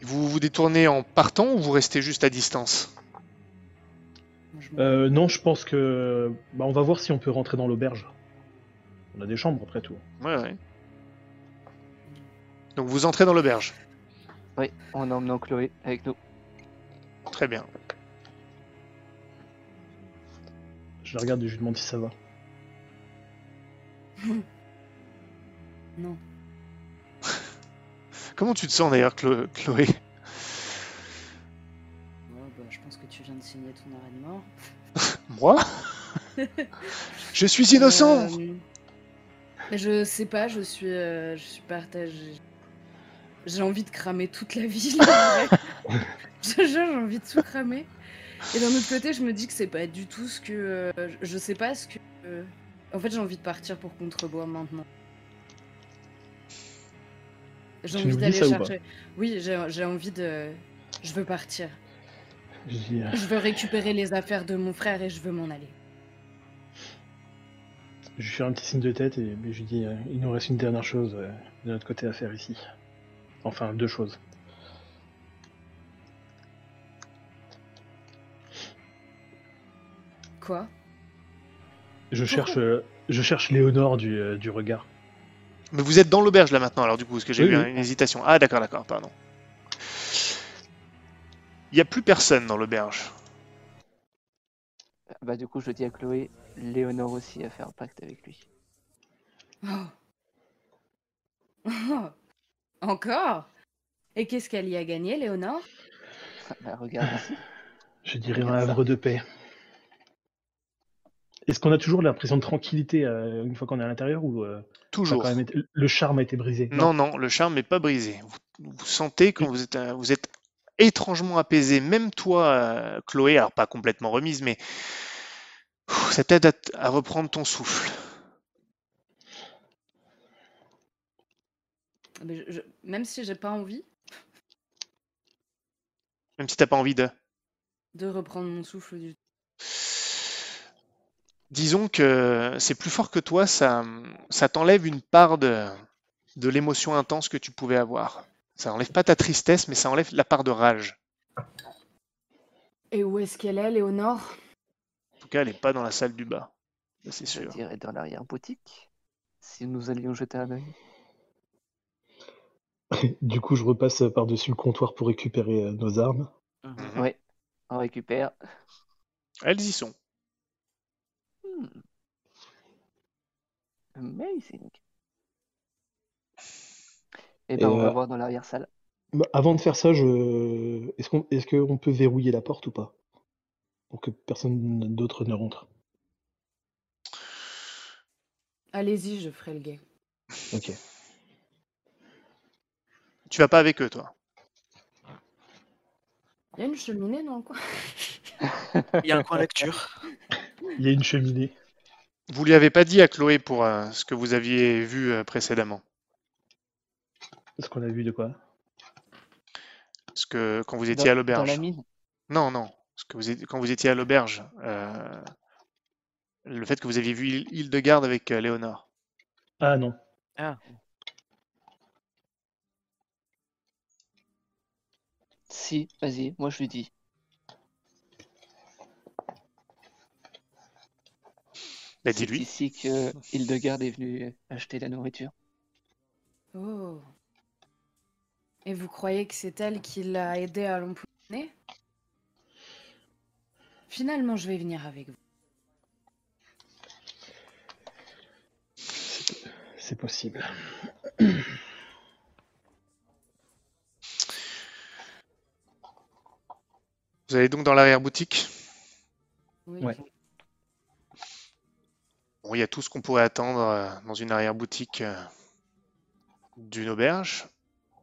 Vous vous détournez en partant ou vous restez juste à distance? Euh, non, je pense que. Bah, on va voir si on peut rentrer dans l'auberge. On a des chambres après tout. Ouais, ouais. Donc vous entrez dans l'auberge. Oui, en emmenant Chloé avec nous. Très bien. Je la regarde et je lui demande si ça va. Non. Comment tu te sens d'ailleurs, Chlo- Chloé? Ouais, bah, je pense que tu viens de signer ton arrêt de mort. Moi? Je suis innocent Euh, mais je sais pas, je suis, euh, je suis partagée. J'ai envie de cramer toute la ville. Je j'ai envie de tout cramer. Et d'un autre côté, je me dis que c'est pas du tout ce que. euh, je- sais pas ce que. euh, En fait, j'ai envie de partir pour Contrebois maintenant. J'ai envie d'aller chercher. Oui, j'ai envie de. Je veux partir. Euh, Je veux récupérer les affaires de mon frère et je veux m'en aller. je lui fais un petit signe de tête et je lui dis euh, il nous reste une dernière chose de notre côté à faire ici. Enfin, deux choses. Quoi? Je cherche, euh, je cherche Léonore du, euh, du regard. Mais vous êtes dans l'auberge là maintenant, alors du coup, parce que j'ai Oui, eu oui. une hésitation. Ah d'accord, d'accord, pardon. Il n'y a plus personne dans l'auberge. Bah du coup je dis à Chloé, Léonore aussi a fait un pacte avec lui. Oh. Oh. Encore? Et qu'est-ce qu'elle y a gagné, Léonore? Bah regarde ici. Je dirais un Regarde havre de paix. Est-ce qu'on a toujours l'impression de tranquillité euh, une fois qu'on est à l'intérieur ou euh, Toujours. quand même été- le charme a été brisé? Non, non, le charme n'est pas brisé. Vous, vous sentez vous êtes, euh, vous êtes étrangement apaisé. Même toi, euh, Chloé, alors pas complètement remise, mais Ouh, ça t'aide à, t- à reprendre ton souffle. Mais je- je- Même si j'ai pas envie, Même si t'as pas envie de. De reprendre mon souffle du Disons que c'est plus fort que toi, ça, ça t'enlève une part de, de l'émotion intense que tu pouvais avoir. Ça enlève pas ta tristesse, mais ça enlève la part de rage. Et où est-ce qu'elle est, Léonore? En tout cas, elle est pas dans la salle du bas. Ça, C'est Je sûr. dirais dans l'arrière-boutique. Si nous allions jeter un œil. Du coup, je repasse par-dessus le comptoir pour récupérer euh, nos armes. Mhm. Ouais, on récupère. Elles y sont. Hmm. Amazing. Et ben, Et, on va euh, voir dans l'arrière-salle. Bah, avant de faire ça, je... est-ce qu'on est-ce qu'on peut verrouiller la porte ou pas? Pour que personne d'autre ne rentre. Allez-y, je ferai le guet. Ok. Tu vas pas avec eux, toi. Il y a une cheminée dans le coin Il y a un coin lecture. Il y a une cheminée. Vous lui avez pas dit à Chloé pour euh, ce que vous aviez vu euh, précédemment. Est-ce qu'on a vu de quoi? Parce que quand vous étiez Dans- à Dans l'auberge. la mine. Non, non. Parce que vous étiez- quand vous étiez à l'auberge, euh, le fait que vous aviez vu Hil- Hildegarde avec euh, Léonore. Ah non. Ah, Si, vas-y, moi je lui dis. Bah, C'est dis-lui. ici que Hildegarde est venue acheter la nourriture. Oh. Et vous croyez que c'est elle qui l'a aidé à l'empoisonner Finalement, je vais venir avec vous. C'est possible. Vous allez donc dans l'arrière-boutique. Oui. Ouais. Bon, il y a tout ce qu'on pourrait attendre euh, dans une arrière-boutique euh, d'une auberge.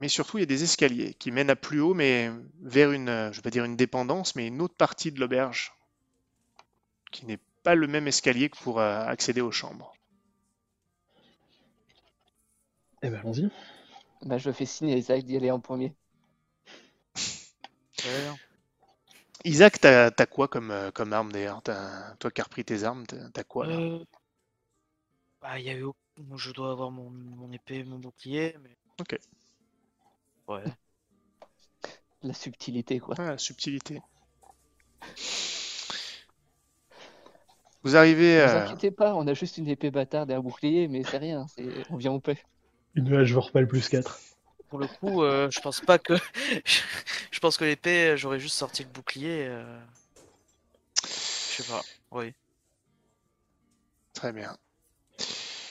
Mais surtout, il y a des escaliers qui mènent à plus haut, mais vers une, euh, je vais pas dire une dépendance, mais une autre partie de l'auberge. Qui n'est pas le même escalier que pour accéder aux chambres. Eh ben allons-y. Bah, je fais signe à Isaac d'y aller en premier. ouais. Isaac, t'as t'as quoi comme, euh, comme arme d'ailleurs? T'as- Toi qui as repris tes armes, t'as quoi là? Euh, Bah, il y a eu. Je dois avoir mon, mon épée, mon bouclier, mais. Ok. Ouais. La subtilité, quoi. Ah, subtilité. Vous arrivez. Ne vous euh, inquiétez pas, on a juste une épée bâtarde et un bouclier, mais c'est rien, c'est... on vient en paix. Une hache Vorpal plus 4. Pour le coup, euh, je pense pas que. je pense que l'épée, j'aurais juste sorti le bouclier. euh, Je sais pas. Oui. Très bien,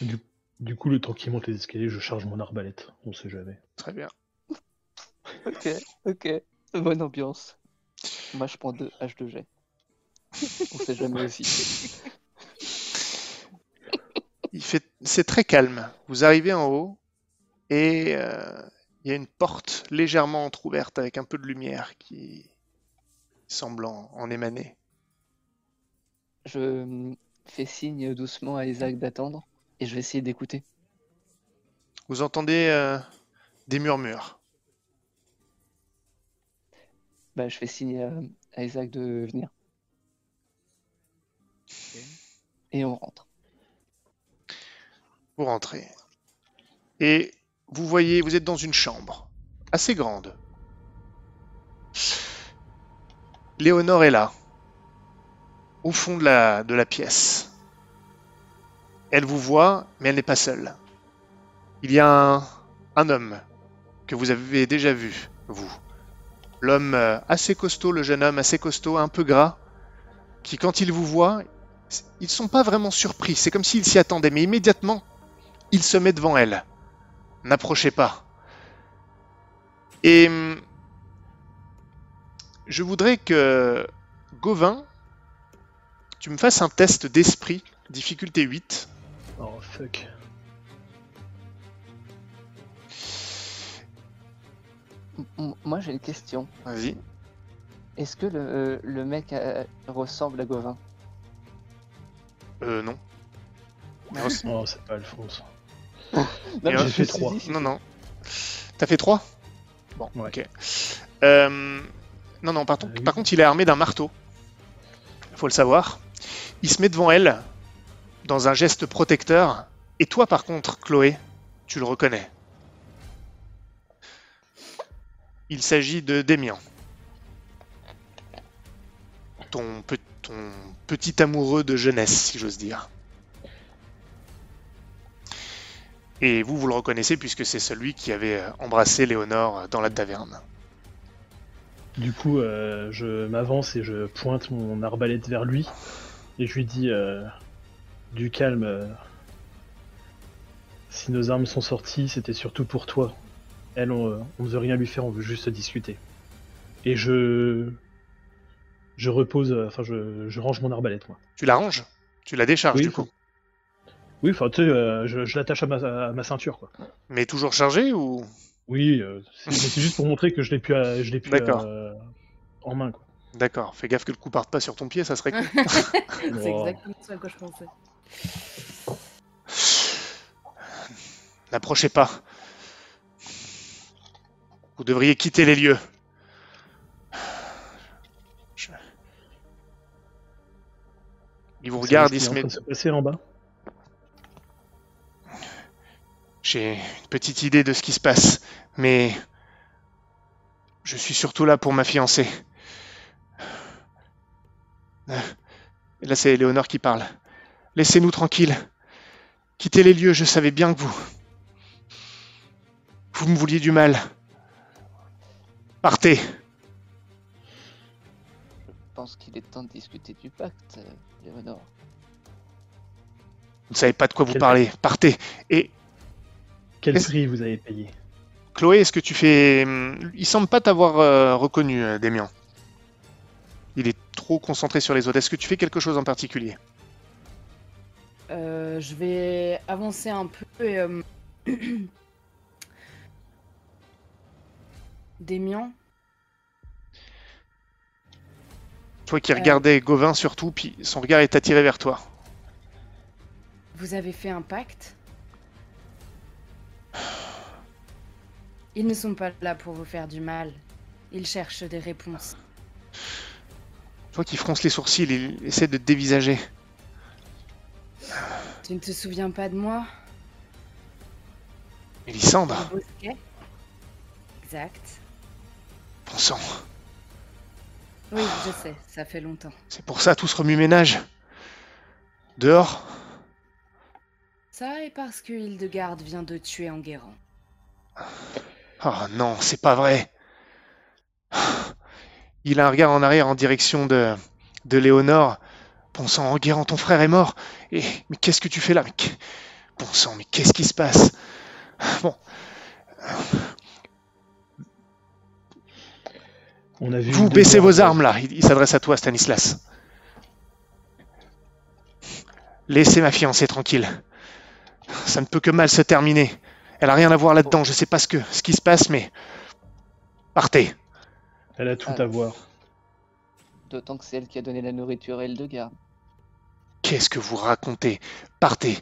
Du, du coup, le temps qu'il monte les escaliers, je charge mon arbalète. On sait jamais. très bien. Ok, ok, bonne ambiance. Moi je prends deux H2G. on sait jamais aussi. Il fait, c'est très calme. Vous arrivez en haut et euh, il y a une porte légèrement entrouverte avec un peu de lumière qui semble en, en émaner. Je fais signe doucement à Isaac d'attendre et je vais essayer d'écouter. Vous entendez euh, des murmures. Bah, je fais signe à, à Isaac de venir. Et on rentre. Vous rentrez et vous voyez, vous êtes dans une chambre assez grande. Léonore est là, au fond de la, pièce. Elle vous voit, mais elle n'est pas seule. Il y a un, un homme que vous avez déjà vu, vous. L'homme euh, assez costaud, le jeune homme assez costaud, un peu gras, qui quand il vous voit, ils ne sont pas vraiment surpris. C'est comme s'il s'y attendait, mais immédiatement, il se met devant elle. N'approchez pas. Et hum, je voudrais que Gauvin, tu me fasses un test d'esprit, difficulté 8. Oh fuck. M- moi j'ai une question. Vas-y. Est-ce que le, euh, le mec euh, ressemble à Gauvin? Euh, non. Non, c'est- Oh, c'est pas Alphonse. J'ai me fait suis trois. dit, non, non. T'as fait 3 Bon, Ouais. ok. Euh, Non, non, par, ton- oui. par contre, il est armé d'un marteau. Faut le savoir. Il se met devant elle, dans un geste protecteur. Et toi, par contre, Chloé, tu le reconnais. Il s'agit de Démian. Ton, pe- ton petit amoureux de jeunesse, si j'ose dire. Et vous, vous le reconnaissez puisque c'est celui qui avait euh, embrassé Léonore dans la taverne. Du coup, euh, je m'avance et je pointe mon arbalète vers lui. Et je lui dis euh, Du calme. euh, si nos armes sont sorties, c'était surtout pour toi. Elle, on, on ne veut rien lui faire, on veut juste discuter. Et je. Je repose. euh, Enfin, je, je range mon arbalète, moi. Tu la ranges? Tu la décharges Oui, du coup? Oui, enfin, tu sais, euh, je, je l'attache à ma, à ma ceinture, quoi. Mais toujours chargée ou? Oui, euh, c'est mais c'est juste pour montrer que je l'ai plus, à- je l'ai plus D'accord. euh, en main, quoi. D'accord, fais gaffe que le coup parte pas sur ton pied, ça serait cool. C'est Wow. exactement ce à quoi je pensais. N'approchez pas. Vous devriez quitter les lieux. Je- Il vous Vous regarde, savez il ce se met... se passer en bas J'ai une petite idée de ce qui se passe, mais je suis surtout là pour ma fiancée. Euh, Là, c'est Léonore qui parle. Laissez-nous tranquilles. Quittez les lieux, je savais bien que vous... Vous me vouliez du mal. Partez. Je pense qu'il est temps de discuter du pacte, euh, Léonore. Vous ne savez pas de quoi vous parlez. Partez. Et Quel prix vous avez payé Chloé, est-ce que tu fais... hum, Il semble pas t'avoir euh, reconnu, euh, Démian. Il est trop concentré sur les autres. Est-ce que tu fais quelque chose en particulier? Euh, je vais avancer un peu et. Euh... Démian, Toi qui Euh. regardais Gauvin surtout, puis son regard est attiré vers toi. vous avez fait un pacte? Ils ne sont pas là pour vous faire du mal. Ils cherchent des réponses. Toi qui fronce les sourcils, il essaie de te dévisager. Tu ne te souviens pas de moi? Bosquet Exact. bon sang, Oui, je sais, ça fait longtemps. c'est pour ça tout ce remue-ménage. Dehors Ça et parce que Hildegarde vient de tuer Enguerrand. Oh non, c'est pas vrai. Il a un regard en arrière en direction de, de Léonore. Bon sang, Enguerrand, ton frère est mort. Et mais qu'est-ce que tu fais là? Mais, Bon sang, mais qu'est-ce qui se passe? Bon, On a vu vous baissez vos armes là. Il, il s'adresse à toi, Stanislas. Laissez ma fiancée tranquille. Ça ne peut que mal se terminer. Elle a rien à voir là-dedans. Je sais pas ce que ce qui se passe, mais partez. Elle a tout Ah. à voir. D'autant que c'est elle qui a donné la nourriture à Hildegarde. Qu'est-ce que vous racontez? Partez.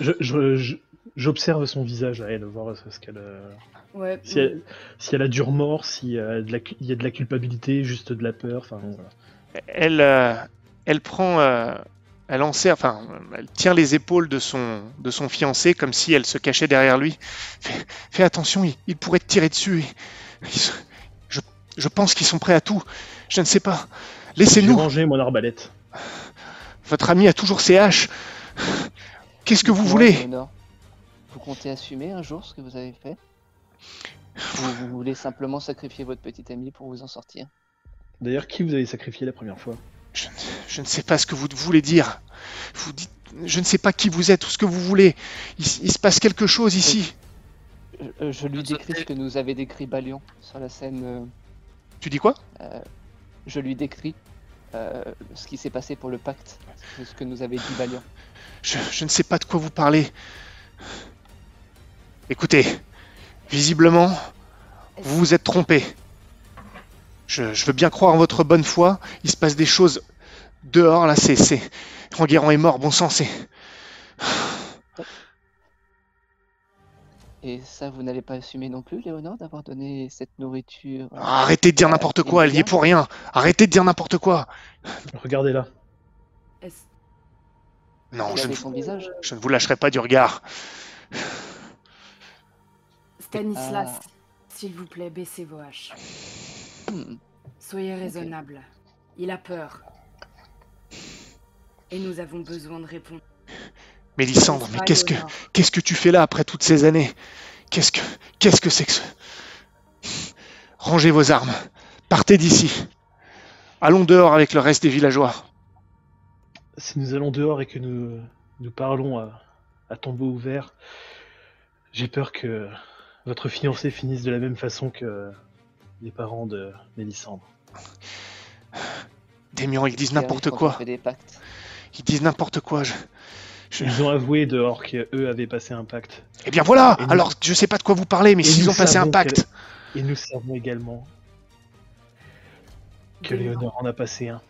Je- je- je- J'observe son visage à elle, voir ce qu'elle. euh, Ouais. Si elle, si elle a du remords, s'il y a de la, il y a de la culpabilité, juste de la peur. Enfin, voilà. elle, euh, elle prend, euh, elle enserre, enfin, elle tient les épaules de son, de son fiancé comme si elle se cachait derrière lui. Fais, fais attention, il, il pourrait te tirer dessus. Se- je, je pense qu'ils sont prêts à tout. Je ne sais pas. J'ai Laissez-nous. rangé mon arbalète. Votre ami a toujours ses haches. Qu'est-ce que vous voulez? Vous comptez assumer un jour ce que vous avez fait? Ou vous voulez simplement sacrifier votre petit ami pour vous en sortir? D'ailleurs, qui vous avez sacrifié la première fois? Je, ne- je ne sais pas ce que vous voulez dire. Vous dites, je ne sais pas qui vous êtes ou ce que vous voulez. Il, il se passe quelque chose ici. je, euh, je lui décris ce que nous avait décrit Balion sur la scène. euh, Tu dis quoi? euh, je lui décris euh, ce qui s'est passé pour le pacte, c'est ce que nous avait dit Balion. Je, je ne sais pas de quoi vous parlez. Écoutez, visiblement, vous vous êtes trompé. Je, je veux bien croire en votre bonne foi. Il se passe des choses dehors, là, c'est... c'est... Enguerrand est mort, bon sang, c'est... Et ça, vous n'allez pas assumer non plus, Léonore, d'avoir donné cette nourriture euh, Arrêtez de dire n'importe quoi, elle y est pour rien. Arrêtez de dire n'importe quoi. Regardez là. Est-ce- Non, je ne, Regardez son visage. je ne vous lâcherai pas du regard. Stanislas, Ah. s'il vous plaît, baissez vos haches. Hmm. Soyez raisonnable. Il a peur. Et nous avons besoin de réponse. Mélissandre, mais qu'est-ce que, qu'est-ce que tu fais là après toutes ces années? Qu'est-ce que, qu'est-ce que c'est que ce... Rangez vos armes. Partez d'ici. Allons dehors avec le reste des villageois. Si nous allons dehors et que nous, nous parlons à, à tombeau ouvert, j'ai peur que votre fiancé finisse de la même façon que les parents de Mélissandre. Démian, ils disent n'importe quoi. fait des pactes. Ils disent n'importe quoi. Je... je- Ils ont avoué dehors qu'eux avaient passé un pacte. Eh bien voilà nous- Alors, je sais pas de quoi vous parlez, mais s'ils ont passé un pacte... Et nous savons également que. Léonore en a passé un.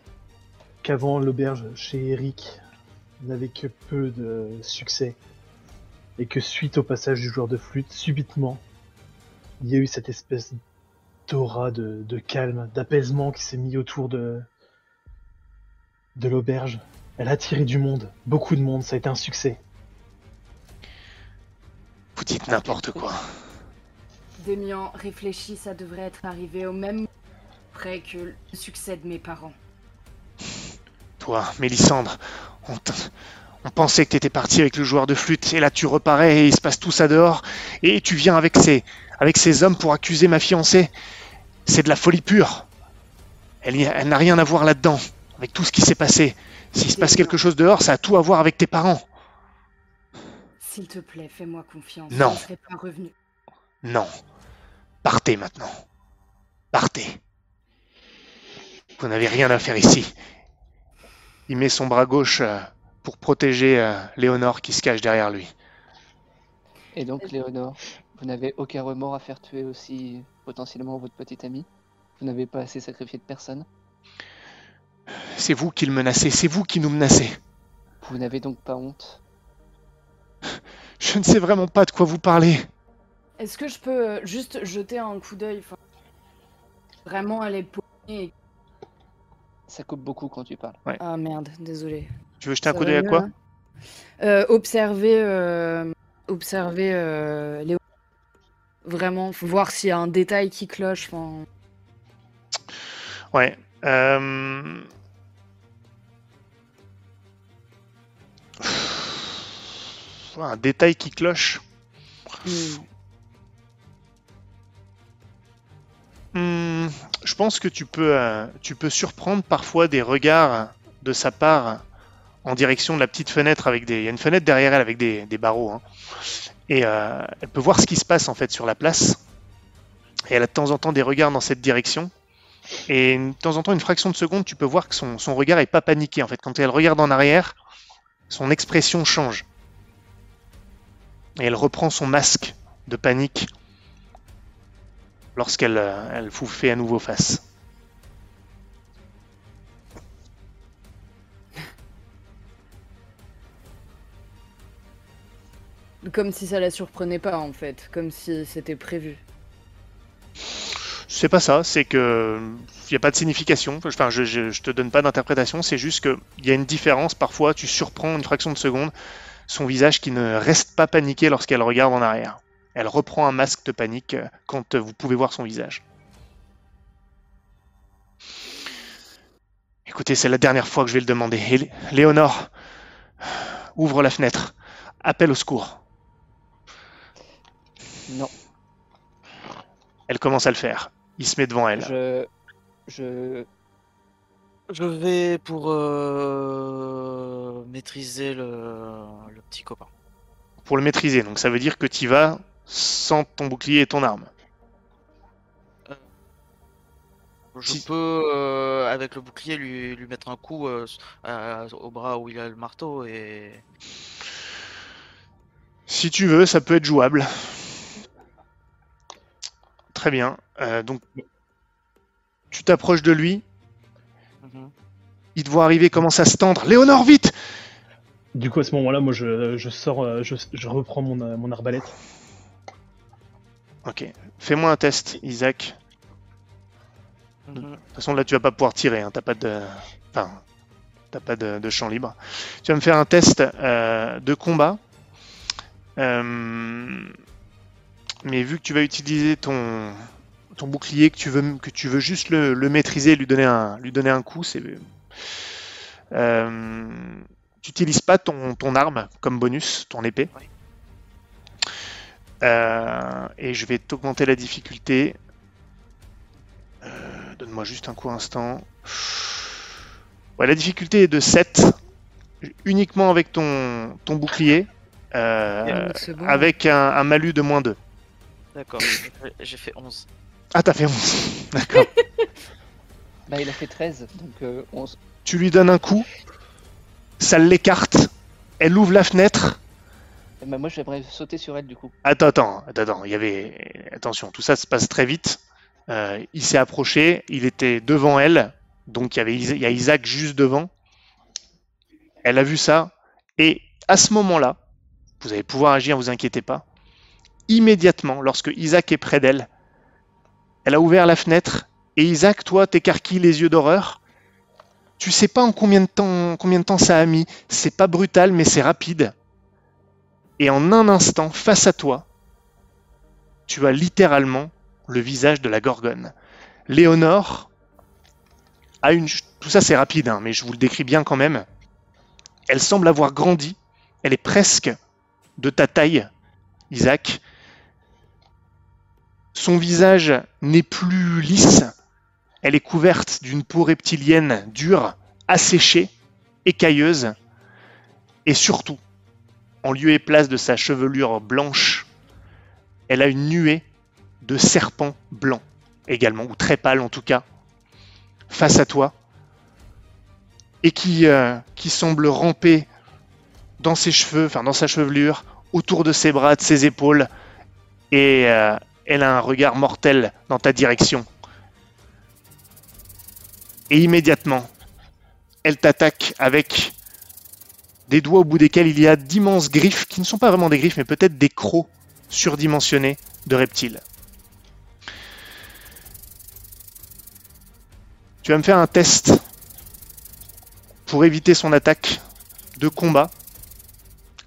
Qu'avant l'auberge chez Eric n'avait que peu de succès. Et que suite au passage du joueur de flûte, subitement, il y a eu cette espèce d'aura de, de calme, d'apaisement qui s'est mis autour de, de l'auberge. Elle a attiré du monde, beaucoup de monde, ça a été un succès. Vous dites n'importe quoi. Démian, réfléchis, ça devrait être arrivé au même près que le succès de mes parents. Toi, Mélissandre, on, on pensait que t'étais parti avec le joueur de flûte, et là tu reparais et il se passe tout ça dehors, et tu viens avec ces, avec ces hommes pour accuser ma fiancée. C'est de la folie pure. Elle, n'a rien à voir là-dedans, avec tout ce qui s'est passé. S'il se passe quelque chose dehors, ça a tout à voir avec tes parents. S'il te plaît, fais-moi confiance. Non. Je ne serai pas revenu. Non. Partez maintenant. Partez. Vous n'avez rien à faire ici. Il met son bras gauche euh, pour protéger euh, Léonore qui se cache derrière lui. Et donc, Léonore, vous n'avez aucun remords à faire tuer aussi potentiellement votre petite amie Vous n'avez pas assez sacrifié de personne? C'est vous qui le menacez, c'est vous qui nous menacez. Vous n'avez donc pas honte? Je ne sais vraiment pas de quoi vous parlez. Est-ce que je peux euh, juste jeter un coup d'œil enfin, Vraiment à l'épaule et... Ça coupe beaucoup quand tu parles. Ah merde, désolé. Tu veux jeter un coup d'œil à quoi là Euh, Observer, euh, observer euh, Léo. Vraiment, faut voir s'il y a un détail qui cloche. Ouais. Un détail qui cloche. hmm. Hmm, je pense que tu peux, tu peux surprendre parfois des regards de sa part en direction de la petite fenêtre avec des. Il y a une fenêtre derrière elle avec des, barreaux. hein. Et euh, elle peut voir ce qui se passe en fait sur la place. Et elle a de temps en temps des regards dans cette direction. Et de temps en temps, une fraction de seconde, tu peux voir que son, son regard est pas paniqué. En fait, quand elle regarde en arrière, son expression change. Et elle reprend son masque de panique lorsqu'elle euh, elle vous fait à nouveau face. Comme si ça la surprenait pas en fait, comme si c'était prévu. C'est pas ça, c'est que il n'y a pas de signification. Enfin, je, te donne pas d'interprétation, c'est juste qu'il y a une différence. Parfois, tu surprends une fraction de seconde son visage qui ne reste pas paniqué lorsqu'elle regarde en arrière. Elle reprend un masque de panique euh, quand euh, vous pouvez voir son visage. Écoutez, c'est la dernière fois que je vais le demander. Léonore, ouvre la fenêtre. Appelle au secours. Non, Elle commence à le faire. Il se met devant elle. je. Je. Je vais pour euh, maîtriser le, le petit copain. pour le maîtriser. Donc ça veut dire que tu vas sans ton bouclier et ton arme. Je Si- peux, euh, avec le bouclier, lui, lui mettre un coup euh, à- au bras où il a le marteau et. Si tu veux, ça peut être jouable. Très bien. Euh, donc tu t'approches de lui. Il te voit arriver, commence à se tendre? Léonore, vite Du coup, à ce moment-là, moi, je, je sors, euh, je, je reprends mon, euh, mon arbalète Ok. Fais-moi un test, Isaac. De Mhm. toute façon, là, tu vas pas pouvoir tirer. Hein. T'as pas de, enfin, t'as pas de, de champ libre. Tu vas me faire un test euh, de combat. Euh, mais vu que tu vas utiliser ton, ton bouclier, que tu veux, que tu veux juste le, le maîtriser, et lui donner un, lui donner un coup, c'est, euh, tu n'utilises pas ton, ton arme comme bonus, ton épée. Oui. Euh, et je vais t'augmenter la difficulté. Euh, Donne-moi juste un court instant. Ouais, la difficulté est de 7, uniquement avec ton, ton bouclier, euh, avec un, un malus de moins 2. D'accord, j'ai fait- j'ai fait 11. Ah, t'as fait 11. D'accord. Bah, il a fait 13, donc euh, 11. tu lui donnes un coup, ça l'écarte, elle ouvre la fenêtre. Ben, moi, j'aimerais sauter sur elle du coup. Attends, attends, attends, attends, il y avait. Attention, tout ça se passe très vite. Euh, il s'est approché, il était devant elle, donc il y, avait, Isa- il y a Isaac juste devant. Elle a vu ça, et à ce moment-là, vous allez pouvoir agir, vous inquiétez pas. Immédiatement, lorsque Isaac est près d'elle, elle a ouvert la fenêtre, et Isaac, toi, t'écarquilles les yeux d'horreur. Tu sais pas en combien de temps, combien de temps ça a mis. C'est pas brutal, mais c'est rapide. Et en un instant, face à toi, tu as littéralement le visage de la Gorgone. Léonore a une... Tout ça c'est rapide, hein, mais je vous le décris bien quand même. Elle semble avoir grandi. Elle est presque de ta taille, Isaac. Son visage n'est plus lisse. Elle est couverte d'une peau reptilienne dure, asséchée, écailleuse. Et surtout, en lieu et place de sa chevelure blanche, elle a une nuée de serpents blancs également, ou très pâles en tout cas, face à toi, et qui, euh, semble ramper dans ses cheveux, enfin dans sa chevelure, autour de ses bras, de ses épaules, et euh, elle a un regard mortel dans ta direction. Et immédiatement, elle t'attaque avec des doigts au bout desquels il y a d'immenses griffes, qui ne sont pas vraiment des griffes, mais peut-être des crocs surdimensionnés de reptiles. Tu vas me faire un test pour éviter son attaque de combat,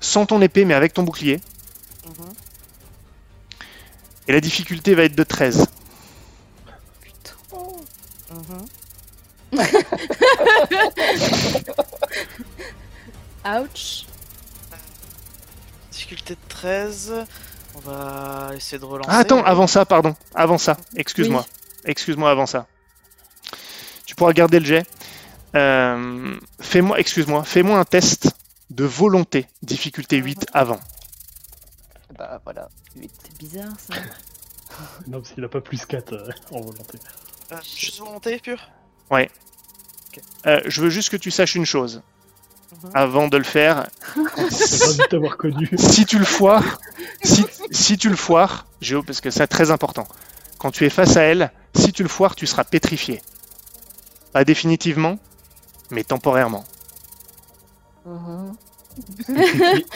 sans ton épée, mais avec ton bouclier. Et la difficulté va être de 13. Mhm. Ouch. Difficulté de 13. On va essayer de relancer. Ah, attends, avant ça, pardon. Avant ça, excuse-moi. Excuse-moi avant ça. Tu pourras garder le jet. Euh, fais-moi, excuse-moi, fais-moi un test de volonté, difficulté 8 avant. Bah voilà, 8. C'est bizarre ça. Non, parce qu'il a pas plus 4 euh, en volonté. Euh, juste volonté pure? Euh, je veux juste que tu saches une chose. Mhm. Avant de le faire, J'ai pas envie de t'avoir connu. si tu le foires, si, si tu le foires, Géo, parce que c'est très important. Quand tu es face à elle, si tu le foires, tu seras pétrifié. Pas définitivement, mais temporairement. Pétrifié,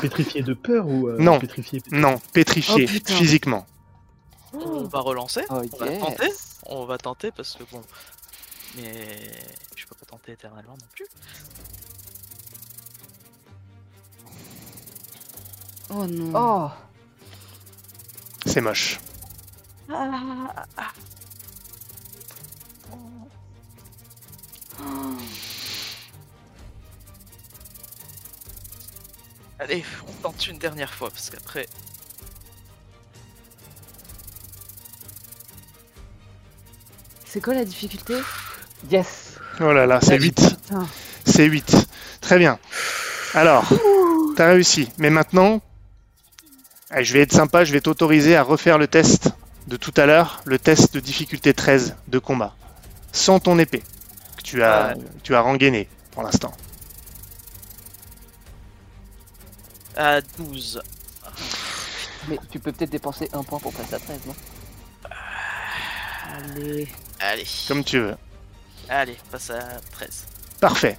pétrifié de peur ou euh, Non. pétrifié Non, pétrifié Oh, physiquement. On va relancer. Oh On va tenter. On va tenter parce que bon. Mais je peux pas tenter éternellement non plus. Oh non. Oh C'est moche. Allez, on tente une dernière fois parce qu'après. C'est quoi la difficulté Yes Oh là là, c'est 8. Putain. C'est 8. Très bien. Alors, t'as réussi. Mais maintenant, allez, je vais être sympa, je vais t'autoriser à refaire le test de tout à l'heure, le test de difficulté 13 de combat. Sans ton épée, que tu as, tu as rengainé pour l'instant. À 12. Mais tu peux peut-être dépenser un point pour passer à 13, non Allez. Allez. Comme tu veux. Allez, passe à 13. Parfait.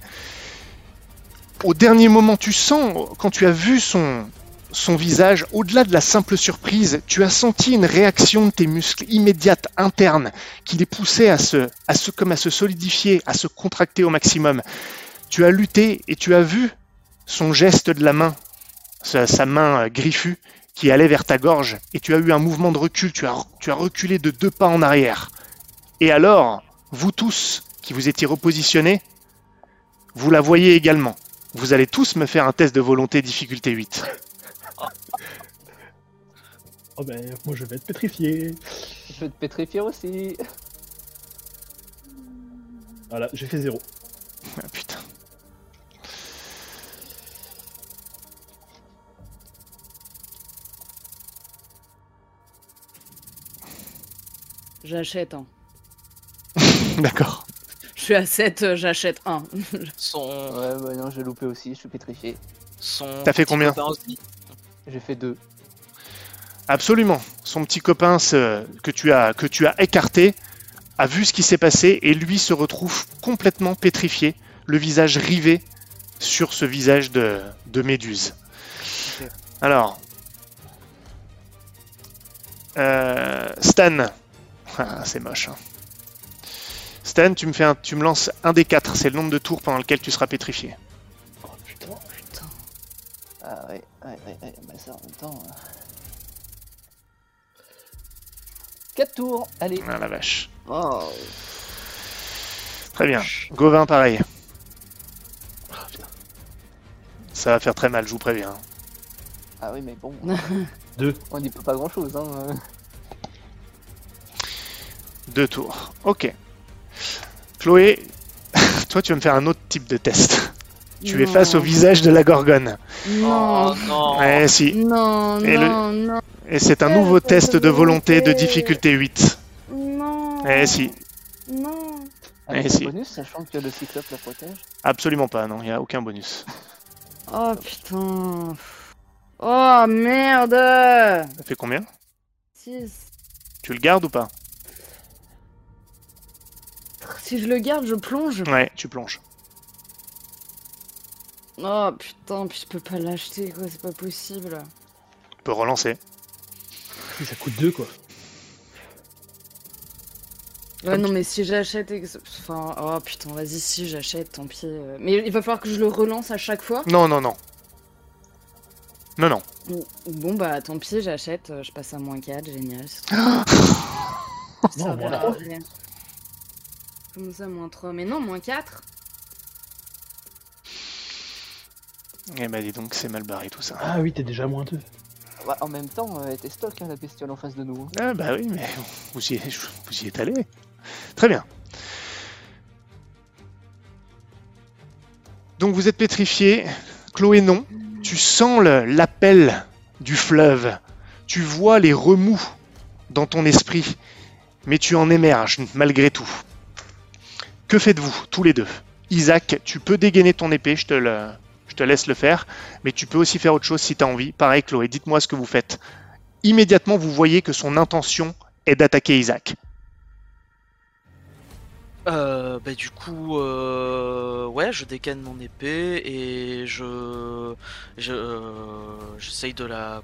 Au dernier moment, tu sens, quand tu as vu son, son visage, au-delà de la simple surprise, tu as senti une réaction de tes muscles immédiate, interne, qui les poussait à se, à se, comme à se solidifier, à se contracter au maximum. Tu as lutté et tu as vu son geste de la main, sa, sa main euh, griffue, qui allait vers ta gorge, et tu as eu un mouvement de recul, tu as, tu as reculé de deux pas en arrière. Et alors, vous tous qui vous étiez repositionnés, vous la voyez également. Vous allez tous me faire un test de volonté difficulté 8. Oh ben, moi je vais être pétrifié. Je vais te pétrifier aussi. Voilà, j'ai fait zéro. Ah, putain. J'achète un. D'accord. Je suis à 7, j'achète un. Son. Ouais, bah non, j'ai loupé aussi, je suis pétrifié. son T'as fait combien. J'ai fait deux. Absolument. Son petit copain ce- que, tu as, que tu as écarté a vu ce qui s'est passé et lui se retrouve complètement pétrifié, le visage rivé sur ce visage de, de Méduse. Alors, euh, Stan, Ah, c'est moche. hein. Stan, tu me, fais un- tu me lances un des quatre, c'est le nombre de tours pendant lequel tu seras pétrifié. Oh putain. Putain. Ah ouais, ouais, ouais, ouais, bah ça en même temps. 4 tours, allez. Ah la vache. Oh, Très bien. Gauvin, pareil. Putain. Ça va faire très mal, je vous préviens. ah oui, mais bon, Deux. on n'y peut pas grand chose. Hein. Deux tours. Ok. Chloé, toi tu vas me faire un autre type de test. Tu es face au visage de la gorgone. Non. Oh non. Eh si. Non, Et le- non, Et c'est un nouveau test de volonté de difficulté 8. non. Eh si. Non. Avec Eh si. bonus, sachant que le cyclope la protège. Absolument pas, non, il n'y a aucun bonus. Oh putain. Oh merde. Ça fait combien? 6. Tu le gardes ou pas? Si je le garde, je plonge. Ouais, tu plonges. Oh putain, puis je peux pas l'acheter quoi, c'est pas possible. Tu peux relancer. Ça coûte deux quoi. Ouais, non, mais si j'achète. ex- Enfin, oh putain, vas-y, si j'achète, tant pis. euh. Mais il va falloir que je le relance à chaque fois? Non, non, non. Non, non. Bon, bah tant pis, j'achète, euh, je passe à moins 4, génial. c'est trop-. Comment ça, moins 3 Mais non, moins 4 Eh ben dis donc, c'est mal barré tout ça. Ah oui, t'es déjà moins deux. Ouais, en même temps, euh, elle était stock, hein, la bestiole en face de nous. Ah bah oui, mais vous y, êtes- vous y êtes allé. Très bien. Donc vous êtes pétrifié. Chloé, non. Tu sens le- l'appel du fleuve. Tu vois les remous dans ton esprit. Mais tu en émerges malgré tout. Que faites-vous, tous les deux? Isaac, tu peux dégainer ton épée, je te, le- je te laisse le faire. Mais tu peux aussi faire autre chose si tu as envie. Pareil, Chloé, dites-moi ce que vous faites immédiatement vous voyez que son intention est d'attaquer Isaac. Euh, bah du coup, euh, ouais, je dégaine mon épée et je, je, euh, j'essaye de la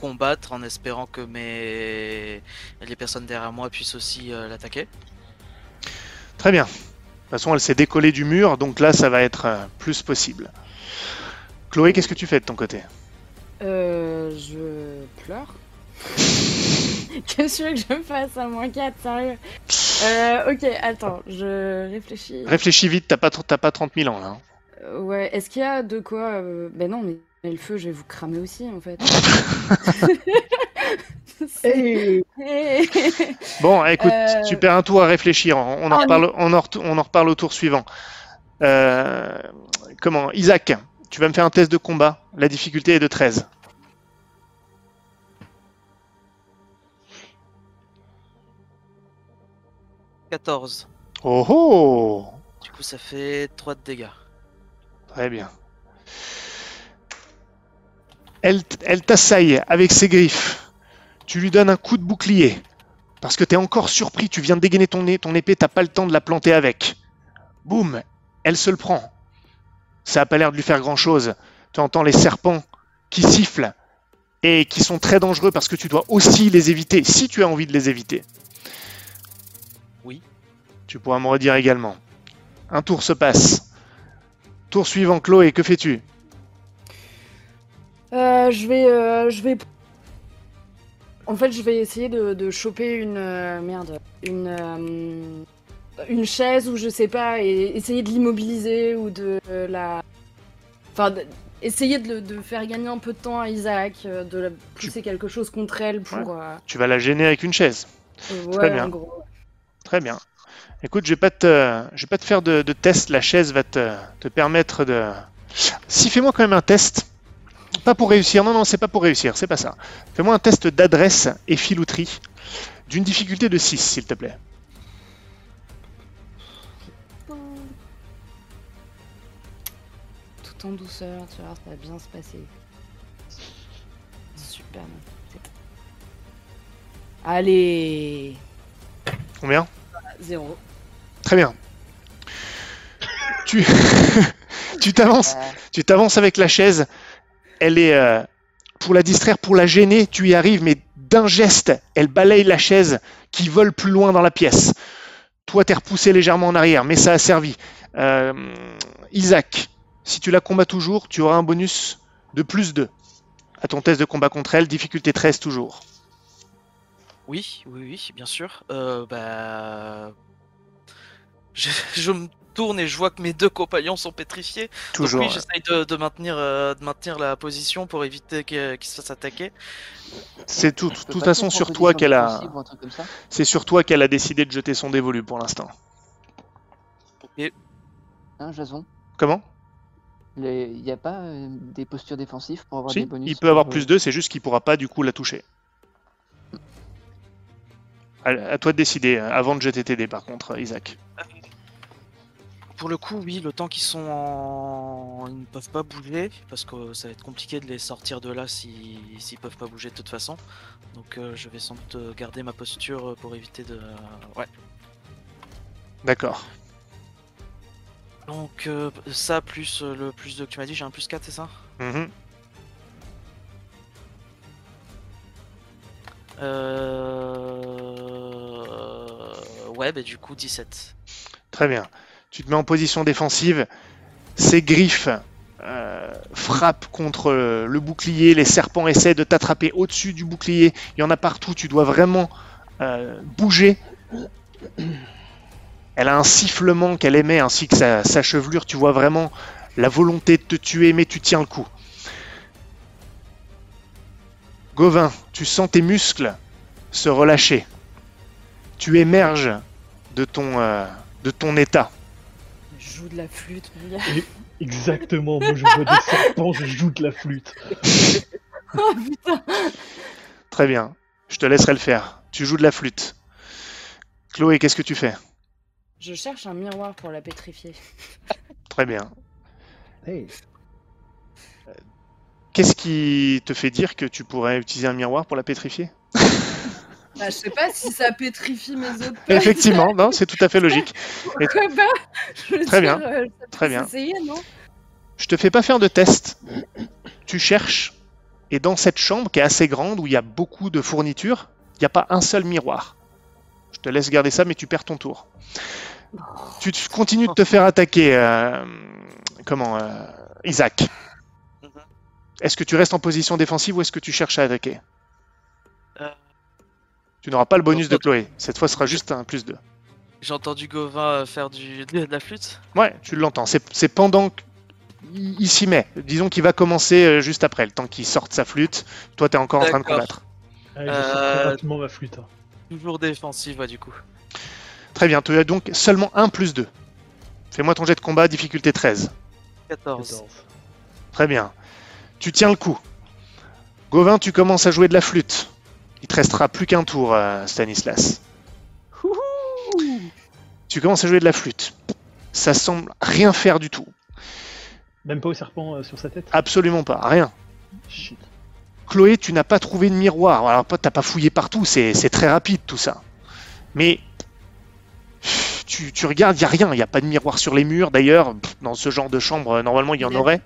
combattre en espérant que mes, les personnes derrière moi puissent aussi l'attaquer. Très bien. De toute façon, elle s'est décollée du mur, donc là, ça va être euh, plus possible. Chloé, qu'est-ce que tu fais de ton côté? Euh. Je pleure. Qu'est-ce que tu veux que je fasse à moins 4, sérieux? Euh, ok, attends, je réfléchis. Réfléchis vite, t'as pas, pas 30 000 ans là. hein. Euh, ouais, est-ce qu'il y a de quoi. euh, Ben non, mais, mais le feu, je vais vous cramer aussi en fait. Bon, écoute, Euh. tu perds un tour à réfléchir. On, en, Oh, reparle, on, en, ret- on en reparle au tour suivant. Euh, comment Isaac, tu vas me faire un test de combat. La difficulté est de 13. « 14. Oh oh Du coup, ça fait 3 de dégâts. Très bien. Elle, elle t'assaille avec ses griffes. Tu lui donnes un coup de bouclier. Parce que t'es encore surpris, tu viens de dégainer ton, nez, ton épée, t'as pas le temps de la planter avec. Boum Elle se le prend. Ça a pas l'air de lui faire grand chose. Tu entends les serpents qui sifflent et qui sont très dangereux parce que tu dois aussi les éviter si tu as envie de les éviter. Oui. Tu pourras me redire également. Un tour se passe. Tour suivant, Chloé, que fais-tu? Euh, je vais, euh, je vais. En fait, je vais essayer de, de choper une euh, merde, une euh, une chaise ou je sais pas, et essayer de l'immobiliser ou de la, enfin, de- essayer de, faire gagner un peu de temps à Isaac, euh, de la pousser quelque chose contre elle pour. euh, Tu vas la gêner avec une chaise. euh, Très bien. en gros. Très bien. Écoute, je vais pas te, je vais pas te faire de, de test. La chaise va te, te permettre de. Si fais-moi quand même un test. Pas pour réussir. Non, non, c'est pas pour réussir. C'est pas ça. Fais-moi un test d'adresse et filouterie d'une difficulté de 6, s'il te plaît. Tout en douceur, tu vois, ça va bien se passer. Super. Allez, Combien? Zéro. Très bien. Tu, tu t'avances, tu t'avances avec la chaise. Elle est euh, pour la distraire, pour la gêner. Tu y arrives, mais d'un geste, elle balaye la chaise qui vole plus loin dans la pièce. Toi, t'es repoussé légèrement en arrière, mais ça a servi. Euh, Isaac, si tu la combats toujours, tu auras un bonus de plus 2 à ton test de combat contre elle, difficulté 13 toujours. Oui, oui, oui, bien sûr. Euh, bah... Je, je me tourne et je vois que mes deux compagnons sont pétrifiés. Toujours. Donc oui, j'essaye de, de maintenir, euh, de maintenir la position pour éviter qu'ils se fassent attaquer. c'est tout, de toute façon sur toi qu'elle a, c'est sur toi qu'elle a décidé de jeter son dévolu pour l'instant. Hein, Jason? Comment? Il n'y a pas euh, des postures défensives pour avoir Si, des bonus il peut avoir plus euh, 2, c'est juste qu'il pourra pas du coup la toucher. À, à toi de décider, euh, avant de jeter tes dés par contre, Isaac. Pour le coup, oui, le temps qu'ils sont en... Ils ne peuvent pas bouger, parce que ça va être compliqué de les sortir de là si- s'ils peuvent pas bouger de toute façon. Donc euh, je vais sans doute euh, garder ma posture euh, pour éviter de... Ouais. D'accord. Donc euh, ça, plus euh, le plus de que tu m'as dit, j'ai un plus 4, c'est ça? Mhm. Euh... Ouais, bah du coup 17. Très bien. Tu te mets en position défensive. Ces griffes euh, frappent contre le bouclier. Les serpents essaient de t'attraper au-dessus du bouclier. Il y en a partout. Tu dois vraiment euh, bouger. Elle a un sifflement qu'elle émet ainsi que sa, sa chevelure. Tu vois vraiment la volonté de te tuer, mais tu tiens le coup. Gauvin, tu sens tes muscles se relâcher. Tu émerges de ton, euh, de ton état. Je joue de la flûte, mon gars. Exactement, moi je vois des serpents, je joue de la flûte. Oh putain Très bien. Je te laisserai le faire. Tu joues de la flûte. Chloé, qu'est-ce que tu fais? Je cherche un miroir pour la pétrifier. Très bien. Hey. Qu'est-ce qui te fait dire que tu pourrais utiliser un miroir pour la pétrifier? Bah, je sais pas si ça pétrifie mes autres. Effectivement, non, c'est tout à fait logique. Pourquoi pas Je veux Très dire, bien, euh, ça très bien. non? Je te fais pas faire de test. Tu cherches. Et dans cette chambre qui est assez grande, où il y a beaucoup de fournitures, il n'y a pas un seul miroir. Je te laisse garder ça, mais tu perds ton tour. Tu continues de te faire attaquer. euh, comment euh, Isaac. Mhm. Est-ce que tu restes en position défensive ou est-ce que tu cherches à attaquer? Tu n'auras pas le bonus de Chloé. Cette fois, ce sera juste un plus 2. J'ai entendu Gauvin euh, faire du... de la flûte? Ouais, tu l'entends. C'est c'est pendant qu'il il s'y met. Disons qu'il va commencer euh, juste après, le temps qu'il sorte sa flûte. Toi, tu es encore en train de combattre. Je sors Euh, rapidement ma flûte. hein. Toujours défensive, ouais, du coup. Très bien, tu as donc seulement un plus 2. Fais-moi ton jet de combat, difficulté 13. 14. 14. Très bien. Tu tiens le coup. Gauvin, tu commences à jouer de la flûte. Il te restera plus qu'un tour, euh, Stanislas. Tu commences à jouer de la flûte. Ça semble rien faire du tout. Même pas au serpent euh, sur sa tête Absolument pas, rien. Shit. Chloé, tu n'as pas trouvé de miroir. Alors, pas- t'as pas fouillé partout, c'est très rapide tout ça. Mais tu, tu regardes, il n'y a rien. Il n'y a pas de miroir sur les murs. D'ailleurs, dans ce genre de chambre, euh, normalement, il y en aurait.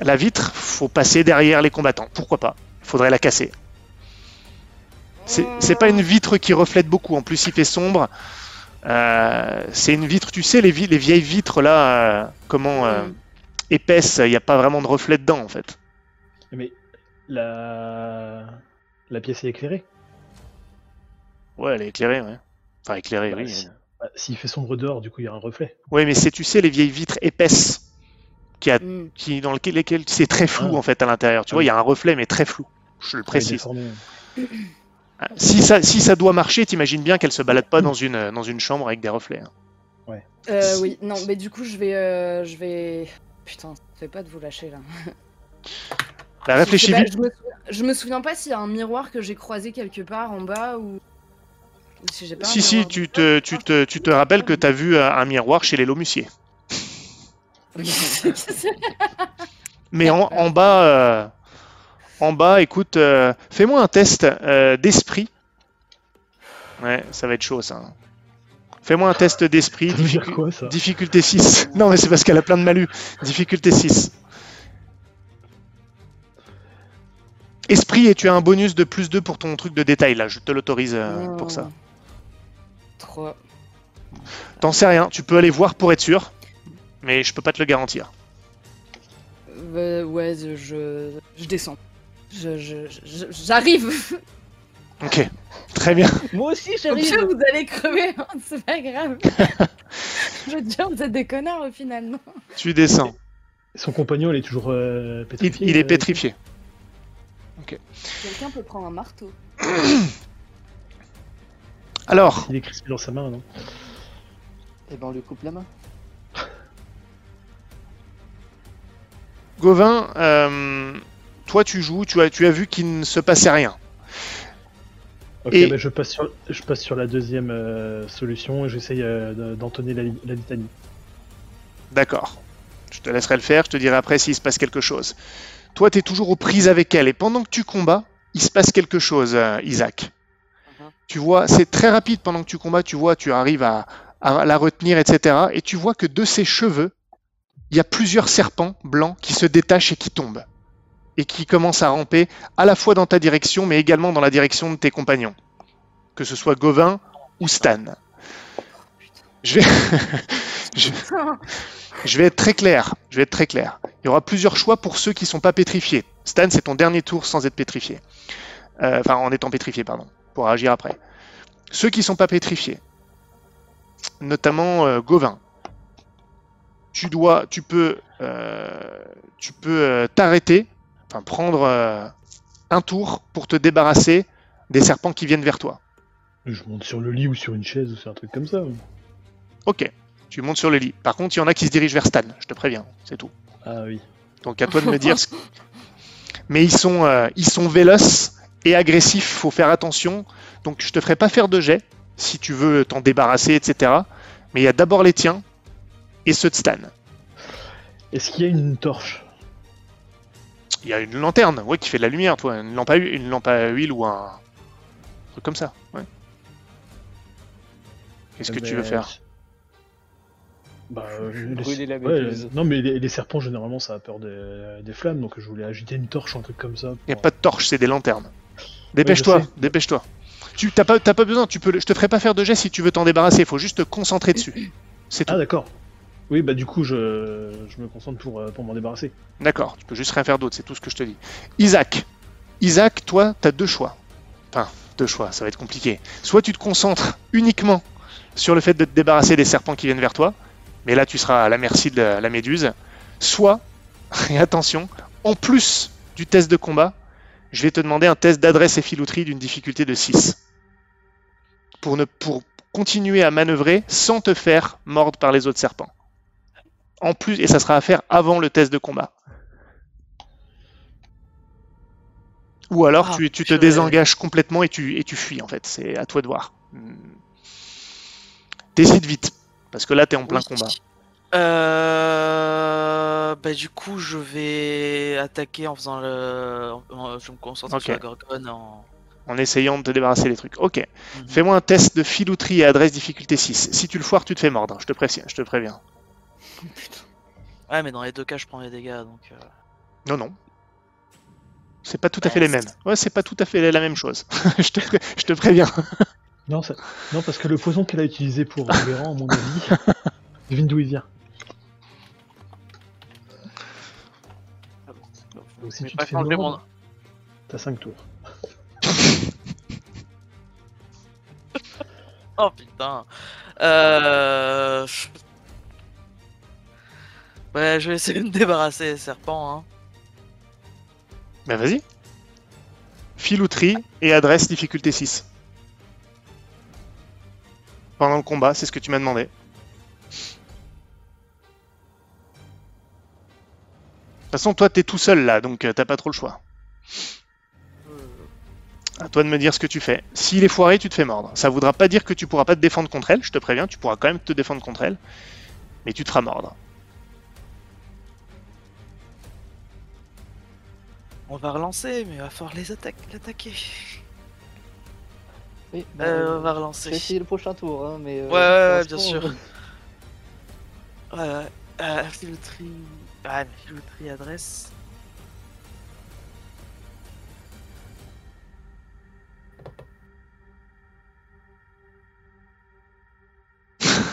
La vitre, faut passer derrière les combattants. Pourquoi pas? Faudrait la casser. C'est pas une vitre qui reflète beaucoup. En plus, il fait sombre. Euh, c'est une vitre, tu sais, les, vi- les vieilles vitres là, euh, comment euh, épaisses, il n'y a pas vraiment de reflet dedans en fait. Mais la la pièce est éclairée. Ouais, elle est éclairée, ouais. Enfin, éclairée, Bah, oui. si- bah, S'il fait sombre dehors, du coup, il y a un reflet. Ouais, mais c'est, tu sais, les vieilles vitres épaisses qui, a, Mm. qui dans lesquelles c'est très flou Ah. en fait à l'intérieur. Tu Ah vois, il oui. y a un reflet, mais très flou. Je le précise. déformée. Si ça, si ça doit marcher, t'imagines bien qu'elle se balade pas dans une, dans une chambre avec des reflets. hein. Euh, oui, non, mais du coup, je vais. euh, je vais. Putain, ça fait pas de vous lâcher là. Bah, Je réfléchis sais pas, vite. Je me, souviens, je me souviens pas s'il y a un miroir que j'ai croisé quelque part en bas ou. ou si j'ai pas un Si, si, miroir tu de- te, tu te, tu te rappelles que t'as vu euh, un miroir chez les Lomusiers. Mais en, en bas, euh, en bas, écoute, euh, fais-moi un test euh, d'esprit. Ouais, ça va être chaud ça. Fais-moi un test d'esprit. Difficu- quoi ça? Difficulté 6. Non, mais c'est parce qu'elle a plein de malus. Difficulté 6. Esprit, et tu as un bonus de plus 2 pour ton truc de détail là. Je te l'autorise euh, pour ça. 3. T'en sais rien. Tu peux aller voir pour être sûr. Mais je peux pas te le garantir. Euh, ouais, je, je descends. Je, je, je- j'arrive. Ok. Très bien. Moi aussi, Au j'arrive. vous allez crever, hein, c'est pas grave. je veux dire, vous êtes des connards au final, non Tu descends. Son compagnon, il est toujours euh, Il, pétrifié. il est euh, pétrifié. Quelqu'un peut prendre un marteau. Alors, Il est crispé dans sa main, non Et ben on lui coupe la main. Gauvin, euh, toi tu joues, tu as, tu as vu qu'il ne se passait rien. Ok, Et- bah, je, passe sur, je passe sur la deuxième euh, solution et j'essaye euh, de- d'entonner la, li- la litanie. D'accord. Je te laisserai le faire, je te dirai après s'il se passe quelque chose. Toi, tu es toujours aux prises avec elle, et pendant que tu combats, il se passe quelque chose, euh, Isaac. Mhm. Tu vois, c'est très rapide pendant que tu combats, tu vois, tu arrives à, à la retenir, etc. Et tu vois que de ses cheveux, il y a plusieurs serpents blancs qui se détachent et qui tombent. Et qui commencent à ramper à la fois dans ta direction, mais également dans la direction de tes compagnons. Que ce soit Gauvin ou Stan. Je vais... je... Vais être très clair. Je vais être très clair. Il y aura plusieurs choix pour ceux qui sont pas pétrifiés. Stan, c'est ton dernier tour sans être pétrifié. Euh, enfin, en étant pétrifié, pardon, pour agir après. Ceux qui sont pas pétrifiés, notamment euh, Gauvin. Tu dois, tu peux, euh, tu peux t'arrêter, enfin prendre euh, un tour pour te débarrasser des serpents qui viennent vers toi. Je monte sur le lit ou sur une chaise ou sur un truc comme ça. Ok. Tu montes sur le lit. Par contre, il y en a qui se dirigent vers Stan. Je te préviens, c'est tout. Ah oui. Donc à toi de me dire. ce- Mais ils sont, euh, ils sont véloces et agressifs. Faut faire attention. Donc je te ferai pas faire de jet si tu veux t'en débarrasser, etc. Mais il y a d'abord les tiens et ceux de Stan. Est-ce qu'il y a une torche? Il y a une lanterne, ouais, qui fait de la lumière, toi. Une lampe à, hu- une lampe à huile ou un truc comme ça. Ouais. Qu'est-ce que tu veux faire? Bah, euh, les- la ouais, euh, non, mais les, les serpents, généralement, ça a peur des, des flammes, donc je voulais agiter une torche, un truc comme ça. Il n'y a pas de torche, c'est des lanternes. Dépêche-toi, dépêche-toi. Tu t'as pas, t'as pas besoin, tu peux, le- je te ferai pas faire de jet si tu veux t'en débarrasser. Il faut juste te concentrer dessus. C'est tout. Ah, d'accord. Oui, bah, du coup, je, je me concentre pour, euh, pour m'en débarrasser. D'accord, tu peux juste rien faire d'autre, c'est tout ce que je te dis. Isaac, Isaac, toi, tu as deux choix. Enfin, deux choix, ça va être compliqué. Soit tu te concentres uniquement sur le fait de te débarrasser des serpents qui viennent vers toi, mais là tu seras à la merci de la, la méduse. Soit, et attention, en plus du test de combat, je vais te demander un test d'adresse et filouterie d'une difficulté de 6. Pour, ne, pour continuer à manœuvrer sans te faire mordre par les autres serpents. En plus, et ça sera à faire avant le test de combat. Ou alors Ah, tu, tu te désengages complètement et tu, et tu fuis en fait. C'est à toi de voir. Hmm. Décide vite. Parce que là, t'es en plein Oui. combat. Euh... Bah du coup je vais attaquer en faisant le... Je me concentre sur la gorgone en... En essayant de te débarrasser des trucs. Ok. Mhm. Fais-moi un test de filouterie et adresse difficulté 6. Si tu le foires, tu te fais mordre. Je te préviens. Je te préviens. Ouais mais dans les deux cas je prends les dégâts donc... euh, Non, non. C'est pas tout à fait les mêmes. Ouais, c'est pas tout à fait la même chose. je, te pré- je te préviens. Non, ça- non, parce que le poison qu'elle a utilisé pour Véran, à mon avis, devine d'où il vient. Donc, si Mais tu pas te fais changer mordre, mon- t'as 5 tours. Oh putain. Euh... Ouais, je vais essayer de me débarrasser des serpents. Hein. Bah vas-y. Filouterie et adresse difficulté 6. Pendant le combat, c'est ce que tu m'as demandé. De toute façon, toi, t'es tout seul là, donc euh, t'as pas trop le choix. À toi de me dire ce que tu fais. S'il est foiré, tu te fais mordre. Ça voudra pas dire que tu pourras pas te défendre contre elle, je te préviens, tu pourras quand même te défendre contre elle. Mais tu te feras mordre. On va relancer, mais il va falloir les attaquer. L'attaquer. Oui, bah, Euh, on va je relancer. vais essayer le prochain tour, hein, mais. euh, Ouais, ouais, ouais, bien sûr. Ouais, ouais. Euh, filouterie. Mais filouterie adresse.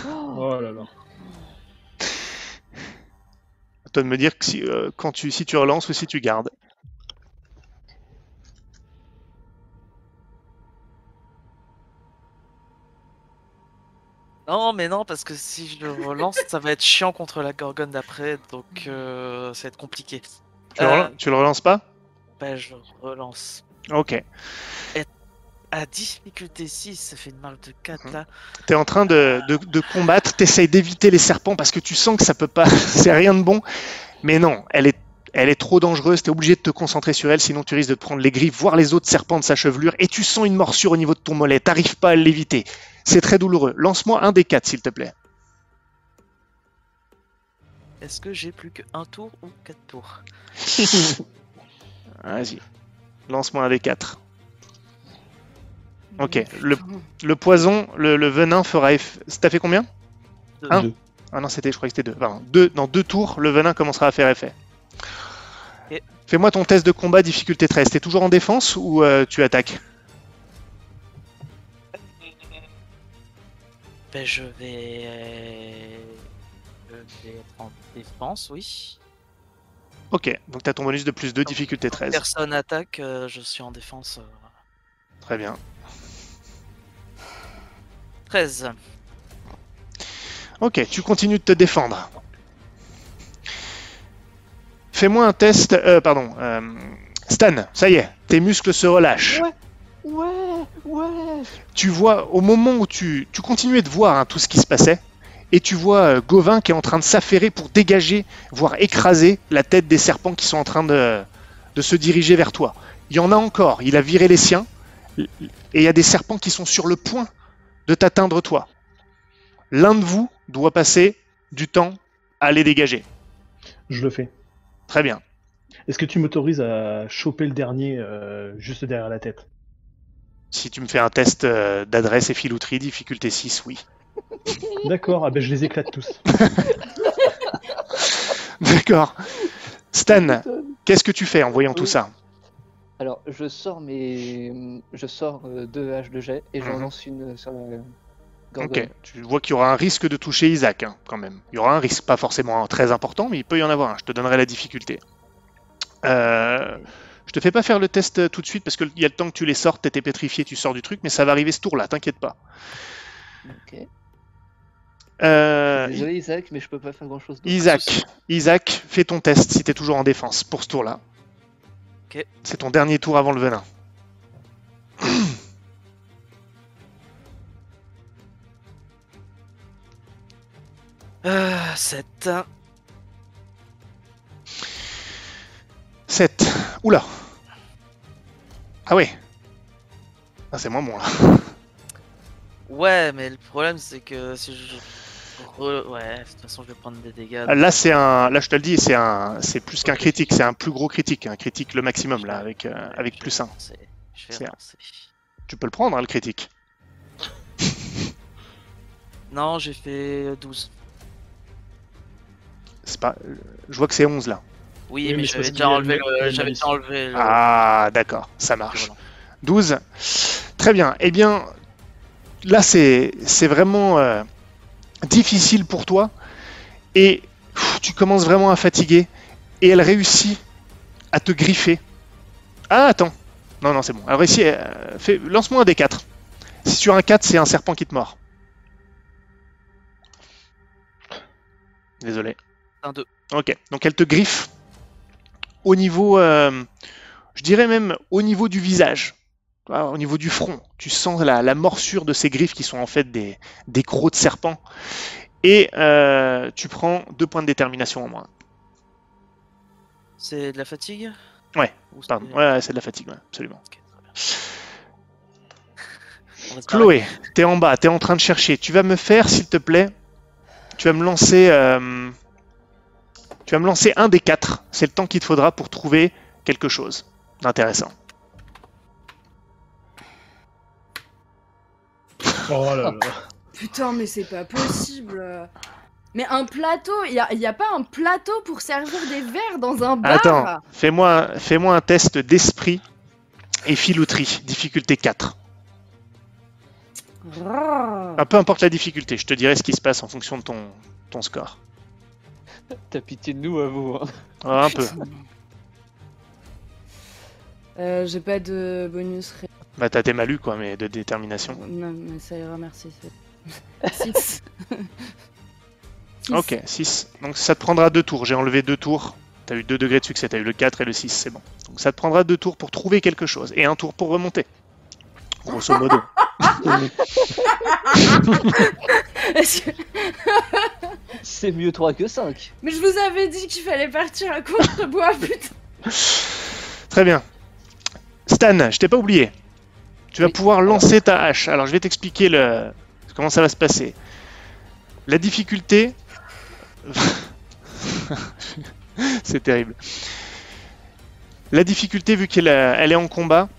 Oh, là là. Toi de me dire que si, euh, quand tu, si tu relances ou si tu gardes. Non, mais non, parce que si je le relance, ça va être chiant contre la gorgone d'après, donc euh, ça va être compliqué. Tu, le, Euh, relan- tu le relances pas? Bah, je relance. Ok. À difficulté 6, ça fait une marque de 4 Mhm. là. T'es en train de, de, de combattre, t'essayes d'éviter les serpents parce que tu sens que ça peut pas, c'est rien de bon. Mais non, elle est, elle est trop dangereuse, t'es obligé de te concentrer sur elle, sinon tu risques de te prendre les griffes, voir les autres serpents de sa chevelure, et tu sens une morsure au niveau de ton mollet, t'arrives pas à l'éviter. C'est très douloureux. Lance-moi un des quatre, s'il te plaît. Est-ce que j'ai plus qu'un tour ou 4 tours? Vas-y. Lance-moi un des quatre. Ok, Mais le- poison, le, le venin fera effet. T'as fait combien? Deux. Un? Deux. Ah non, c'était, je crois que c'était deux. Pardon. deux. Dans deux tours, le venin commencera à faire effet. Fais-moi ton test de combat difficulté 13. T'es toujours en défense ou euh, tu attaques? Ben, je vais. Je vais être en défense, oui. Ok, donc t'as ton bonus de plus 2, difficulté 13. Personne attaque, euh, je suis en défense. euh, Très bien. 13. Ok, tu continues de te défendre. Fais-moi un test. euh, pardon. euh, Stan, ça y est, tes muscles se relâchent. Ouais, ouais. tu vois, au moment où tu, tu continuais de voir hein, tout ce qui se passait, et tu vois euh, Gauvin qui est en train de s'affairer pour dégager, voire écraser la tête des serpents qui sont en train de, de se diriger vers toi. Il y en a encore, il a viré les siens, et il y a des serpents qui sont sur le point de t'atteindre toi. L'un de vous doit passer du temps à les dégager. Je le fais. Très bien. Est-ce que tu m'autorises à choper le dernier euh, juste derrière la tête? Si tu me fais un test euh, d'adresse et filouterie, difficulté 6, oui. D'accord, ah ben je les éclate tous. D'accord. Stan, Putain. qu'est-ce que tu fais en voyant tout ça? Alors, je sors mes. Je sors euh, deux haches de jet et j'en Mhm. lance une sur la. Ok, tu vois qu'il y aura un risque de toucher Isaac, hein, quand même. Il y aura un risque, pas forcément très important, mais il peut y en avoir un. Je te donnerai la difficulté. Euh, je te fais pas faire le test euh, tout de suite parce qu'il y a le temps que tu les sortes, t'étais pétrifié, tu sors du truc, mais ça va arriver ce tour-là, t'inquiète pas. Ok. Euh, Désolé Isaac, mais je peux pas faire grand chose. Isaac, Isaac, fais ton test si t'es toujours en défense pour ce tour-là. Ok. C'est ton dernier tour avant le venin. Euh, 7. 7. Oula. Ah ouais. Ah, c'est moins bon là. Ouais, mais le problème c'est que si je. re- Ouais, de toute façon je vais prendre des dégâts. Là, c'est un. Là, je te le dis, c'est un. C'est plus qu'un critique. C'est un plus gros critique. Un critique le maximum là, avec euh, avec plus vais 1. relancer, Je C'est vais un-. Tu peux le prendre, hein, le critique. Non, j'ai fait 12. C'est pas. Je vois que c'est 11 là. Oui, Oui, mais mais j'avais déjà enlevé le- déjà enlevé. Ah, d'accord, ça marche. voilà. 12. Très bien. Eh bien, là, c'est c'est vraiment euh, difficile pour toi. Et pff, tu commences vraiment à fatiguer. Et elle réussit à te griffer. Ah, attends. Non, non, c'est bon. Elle réussit. euh, fais- Lance-moi un des 4. Si tu as un 4, c'est un serpent qui te mord. Désolé. Un. Ok, donc elle te griffe au niveau, euh, je dirais même au niveau du visage, au niveau du front. Tu sens la, la morsure de ces griffes qui sont en fait des, des crocs de serpent. Et euh, tu prends deux points de détermination en moins. C'est de la fatigue? Ouais, Pardon, ouais, c'est de la fatigue, ouais, absolument. Chloé, t'es en bas, t'es en train de chercher. Tu vas me faire, s'il te plaît, tu vas me lancer, euh, tu vas me lancer un des quatre. C'est le temps qu'il te faudra pour trouver quelque chose d'intéressant. Oh là là. Putain, mais c'est pas possible. Mais un plateau, il y a, pas un plateau pour servir des verres dans un bar Attends, fais-moi fais-moi un test d'esprit et filouterie, difficulté 4. Ah. Ah, peu importe la difficulté, je te dirai ce qui se passe en fonction de ton, ton score. T'as pitié de nous à vous. hein. Ah, un peu. Euh, J'ai pas de bonus. ré- Bah t'as tes malus quoi, mais de détermination. Non, mais ça ira, merci. 6. Ok, 6. Donc ça te prendra deux tours. J'ai enlevé deux tours. T'as eu deux degrés de succès, t'as eu le 4 et le 6, c'est bon. Donc ça te prendra deux tours pour trouver quelque chose. Et un tour pour remonter. Grosso modo. C'est mieux 3 que 5. Mais je vous avais dit qu'il fallait partir à contre-bois, putain. Très bien. Stan, je t'ai pas oublié. Tu vas Oui. pouvoir lancer ta hache. Alors je vais t'expliquer le... comment ça va se passer. La difficulté... C'est terrible. La difficulté, vu qu'elle a- est en combat,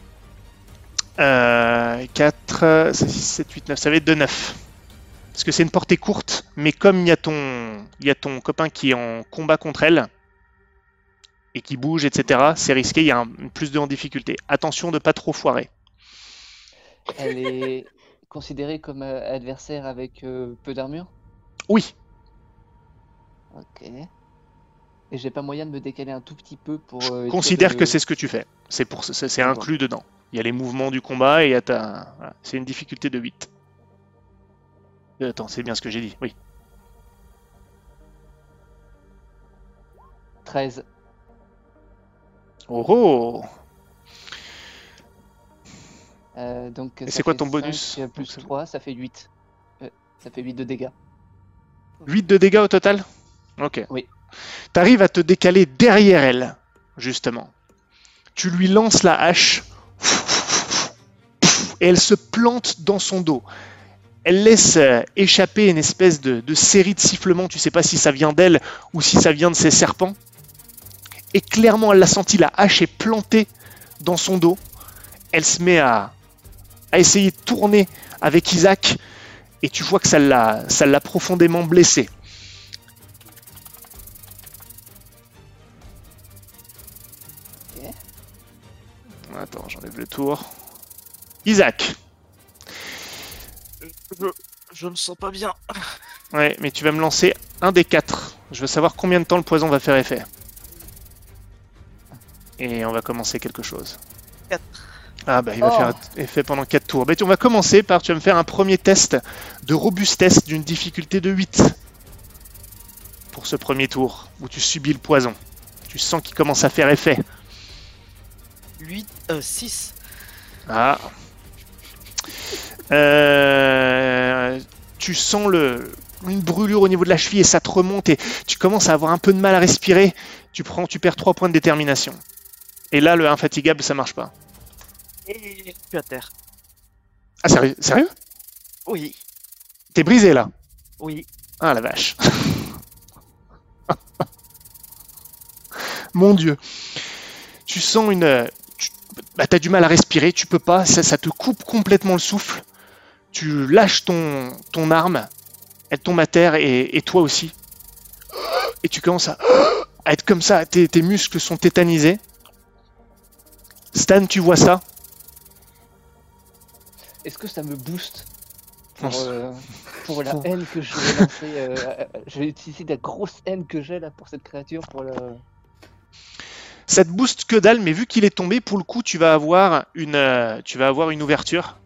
4, 6, 7, 8, 9, ça va être de 9. Parce que c'est une portée courte, mais comme il y, a ton, il y a ton copain qui est en combat contre elle, et qui bouge, etc., c'est risqué, il y a un, plus de en difficulté. Attention de pas trop foirer. Elle est considérée comme euh, adversaire avec euh, peu d'armure? Oui, Ok. Et j'ai pas moyen de me décaler un tout petit peu pour. euh, considère de- que c'est ce que tu fais. C'est pour inclus dedans. Il y a les mouvements du combat et ta... voilà. C'est une difficulté de 8. Euh, Attends, c'est bien ce que j'ai dit. Oui. 13. Oh oh Euh, donc, Et c'est quoi ton 5, bonus Plus 3, ça fait 8. Euh, ça fait 8 de dégâts. 8 de dégâts au total? Ok. Oui. T'arrives à te décaler derrière elle, justement. Tu lui lances la hache et elle se plante dans son dos. Elle laisse euh, échapper une espèce de, de série de sifflements. Tu sais pas si ça vient d'elle ou si ça vient de ses serpents. Et clairement, elle l'a senti, la hache est plantée dans son dos. Elle se met à, à essayer de tourner avec Isaac et tu vois que ça l'a, profondément blessé. Attends, j'enlève le tour. Isaac. Je, je me sens pas bien. Ouais, mais tu vas me lancer un des quatre. Je veux savoir combien de temps le poison va faire effet. Et on va commencer quelque chose. Quatre. Ah bah il va Oh. faire effet pendant 4 tours. Bah, tu- on va commencer par, tu vas me faire un premier test de robustesse d'une difficulté de 8. Pour ce premier tour, où tu subis le poison. Tu sens qu'il commence à faire effet. 8, euh, 6. Ah. Euh, tu sens le, une brûlure au niveau de la cheville et ça te remonte et tu commences à avoir un peu de mal à respirer. Tu prends, tu perds 3 points de détermination. Et là, le infatigable, ça marche pas. Et je suis à terre. Ah, sérieux, sérieux? Oui, T'es brisé là? Oui. Ah la vache. Mon dieu. Tu sens une. Tu bah, as du mal à respirer, tu peux pas, ça, ça te coupe complètement le souffle. Tu lâches ton, ton arme, elle tombe à terre et, et toi aussi. Et tu commences à. à être comme ça, tes, tes muscles sont tétanisés. Stan, tu vois ça? Est-ce que ça me booste? Pour, euh, pour la haine que je vais lancer euh, euh, Je vais utiliser la grosse haine que j'ai là pour cette créature pour le. Ça te booste que dalle, mais vu qu'il est tombé, pour le coup, tu vas avoir une, euh, tu vas avoir une ouverture.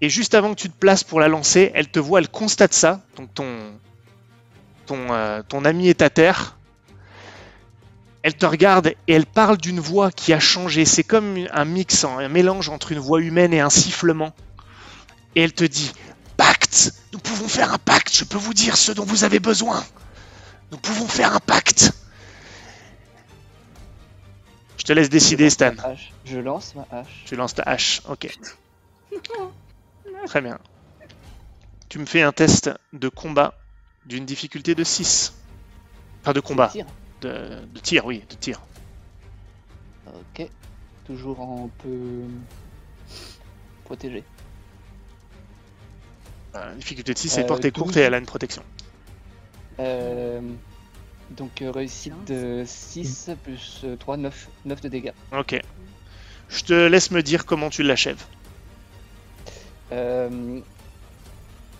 Et juste avant que tu te places pour la lancer, elle te voit, elle constate ça. Donc ton, ton, euh, ton ami est à terre. Elle te regarde et elle parle d'une voix qui a changé. C'est comme un mix, un mélange entre une voix humaine et un sifflement. Et elle te dit Pacte Nous pouvons faire un pacte. Je peux vous dire ce dont vous avez besoin. Nous pouvons faire un pacte. Je te laisse décider, Stan. Je lance ma hache. Tu lances ta hache. Ok. Très bien. Tu me fais un test de combat d'une difficulté de 6. Enfin, de combat. De, de tir, oui, de tir. Ok. Toujours en peu protégé. Euh, difficulté de 6, c'est Euh, portée courte 12. et elle a une protection. Euh, donc euh, réussite de 6 plus euh, 3, 9. 9 de dégâts. Ok. Je te laisse me dire comment tu l'achèves. Euh,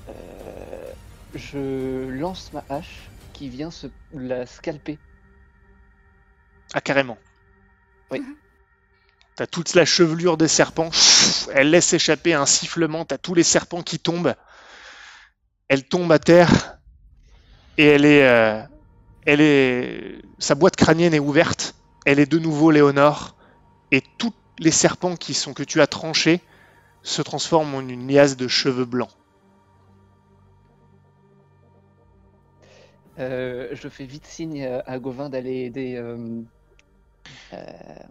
euh, je lance ma hache qui vient se la scalper. Ah, carrément. Oui. T'as toute la chevelure des serpents. Elle laisse échapper un sifflement. T'as tous les serpents qui tombent. Elle tombe à terre. Et elle est, euh, elle est, sa boîte crânienne est ouverte. Elle est de nouveau Léonore. Et tous les serpents qui sont que tu as tranchés se transforment en une liasse de cheveux blancs. Euh, je fais vite signe à- à Gauvin d'aller aider euh, euh,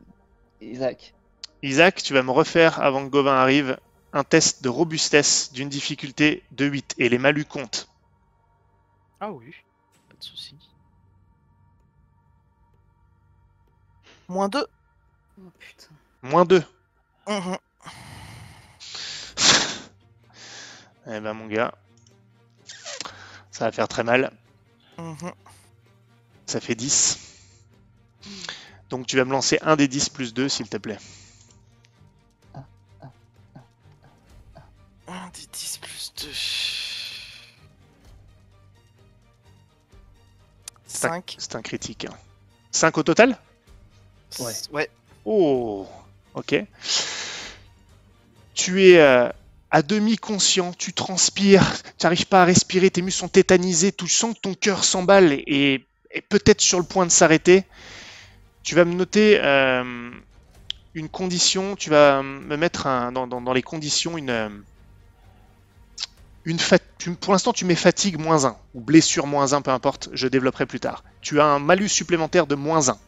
Isaac. Isaac, tu vas me refaire avant que Gauvin arrive un test de robustesse d'une difficulté de 8 et les malus comptent. Ah oui, pas de souci. Moins 2. Oh putain. Moins 2. Eh ben mon gars, ça va faire très mal. Ça fait 10. Donc tu vas me lancer un des 10 plus 2 s'il te plaît. 1 des 10 plus 2. C'est un- 5. C'est un critique. 5 au total? Ouais. Ouais. Oh, ok. Tu es euh, à demi conscient, tu transpires, tu n'arrives pas à respirer, tes muscles sont tétanisés, tu sens que ton cœur s'emballe et est peut-être sur le point de s'arrêter. Tu vas me noter euh, une condition, tu vas me mettre un- dans, dans- dans les conditions une. euh, une fat- tu- pour l'instant, tu mets fatigue moins 1 ou blessure moins 1, peu importe, je développerai plus tard. Tu as un malus supplémentaire de moins 1.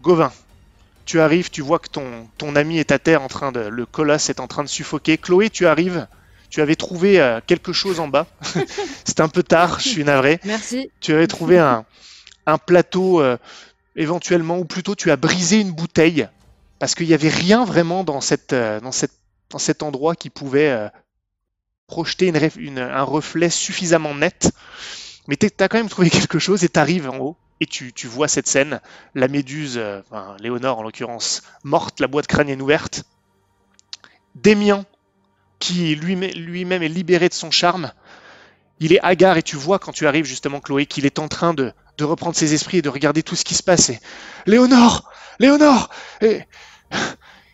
Gauvin, tu arrives, tu vois que ton, ton ami est à terre en train de. Le colosse est en train de suffoquer. Chloé, tu arrives, tu avais trouvé euh, quelque chose en bas. C'est un peu tard, je suis navré. Merci. Tu avais trouvé un, un plateau euh, éventuellement, ou plutôt tu as brisé une bouteille, parce qu'il n'y avait rien vraiment dans, cette, euh, dans, cette, dans cet endroit qui pouvait projeter une- un reflet suffisamment net. Mais tu as quand même trouvé quelque chose et tu arrives en haut. Et tu, tu vois cette scène, la méduse, euh, enfin, Léonore en l'occurrence, morte, la boîte crânienne ouverte. Démien, qui lui-même est libéré de son charme, il est hagard et tu vois quand tu arrives justement Chloé qu'il est en train de, de reprendre ses esprits et de regarder tout ce qui se passe. Et, Léonore Léonore et,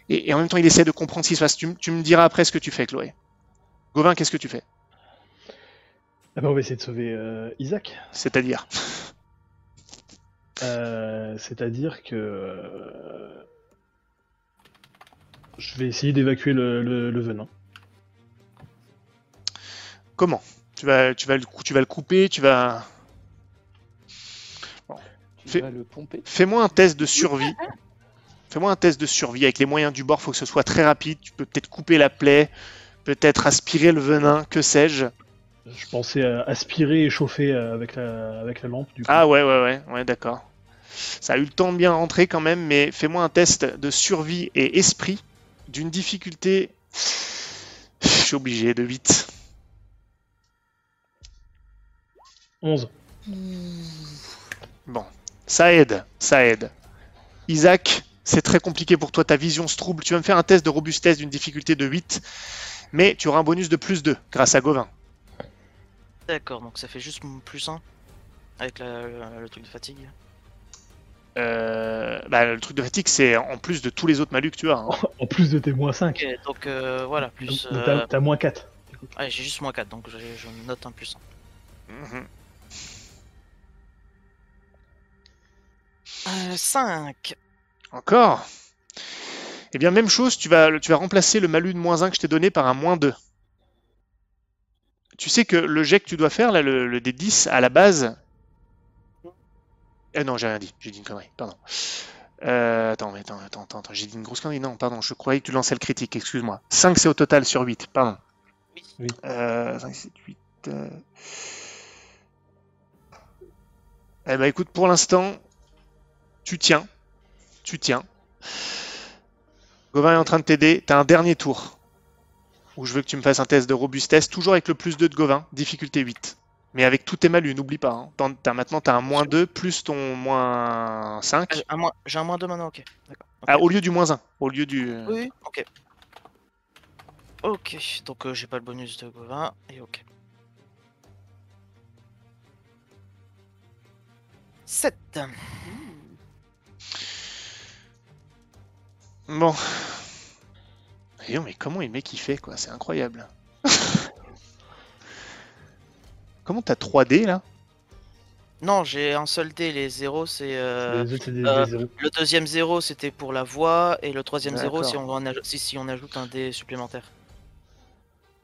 et, et en même temps il essaie de comprendre ce qui se passe. Tu me diras après ce que tu fais Chloé. Gauvin, qu'est-ce que tu fais? Ah bah, on va essayer de sauver euh, Isaac. C'est-à-dire? Euh, C'est-à-dire que euh, je vais essayer d'évacuer le, le- le venin. comment? Tu vas, tu, vas le, cou- tu vas le couper, tu vas... Tu Fais- vas le pomper. Fais-moi un test de survie. Fais-moi un test de survie avec les moyens du bord, faut que ce soit très rapide. Tu peux peut-être couper la plaie, peut-être aspirer le venin, que sais-je. Je pensais à aspirer et chauffer euh, avec la, avec la lampe. Du coup. Ah ouais, ouais, ouais, ouais, d'accord. Ça a eu le temps de bien rentrer quand même, mais fais-moi un test de survie et esprit d'une difficulté. Je suis obligé de 8. 11. Bon, ça aide, ça aide. Isaac, c'est très compliqué pour toi, ta vision se trouble. Tu vas me faire un test de robustesse d'une difficulté de 8, mais tu auras un bonus de plus 2 grâce à Gauvin. D'accord, donc ça fait juste plus 1 avec la- le, le truc de fatigue. Euh, bah, le truc de fatigue, c'est en plus de tous les autres malus que tu as. hein. En plus de tes moins 5. Ok, donc euh, voilà, plus. Euh, t'as- moins 4. Ouais, j'ai juste moins 4, donc je, je note un plus 1. Mhm. 5 Encore? Eh bien, même chose, tu vas, tu vas remplacer le malus de moins 1 que je t'ai donné par un moins 2. Tu sais que le jet que tu dois faire, là, le, le D10, à la base. Eh non, j'ai rien dit, j'ai dit une connerie, pardon. Euh, attends, mais attends, attends, attends, attends, j'ai dit une grosse connerie, non, pardon, je croyais que tu lançais le critique, excuse-moi. 5 c'est au total sur 8, pardon. Oui. Oui. Euh, 5, 7, 8. euh. Eh ben écoute, pour l'instant, tu tiens. Tu tiens. Gauvin est en train de t'aider. T'as un dernier tour où je veux que tu me fasses un test de robustesse, toujours avec le plus 2 de Gauvin, difficulté 8. Mais avec tous tes malus, n'oublie pas. hein. Maintenant, tu as un moins 2 plus ton moins 5. Ah, j'ai un moins- J'ai un moins 2 maintenant, ok. Ah, au lieu du moins 1. Au lieu du. Oui, oui, ok. Ok, donc euh, j'ai pas le bonus de Gauvin, et ok. 7 Bon. Mais comment le mec il fait quoi? C'est incroyable. comment t'as 3D là? Non, j'ai un seul dé, les 0 c'est... euh, euh, zéros. Le deuxième 0 c'était pour la voix, et le troisième 0 D'accord. si, on en aj- si, si on ajoute un dé supplémentaire.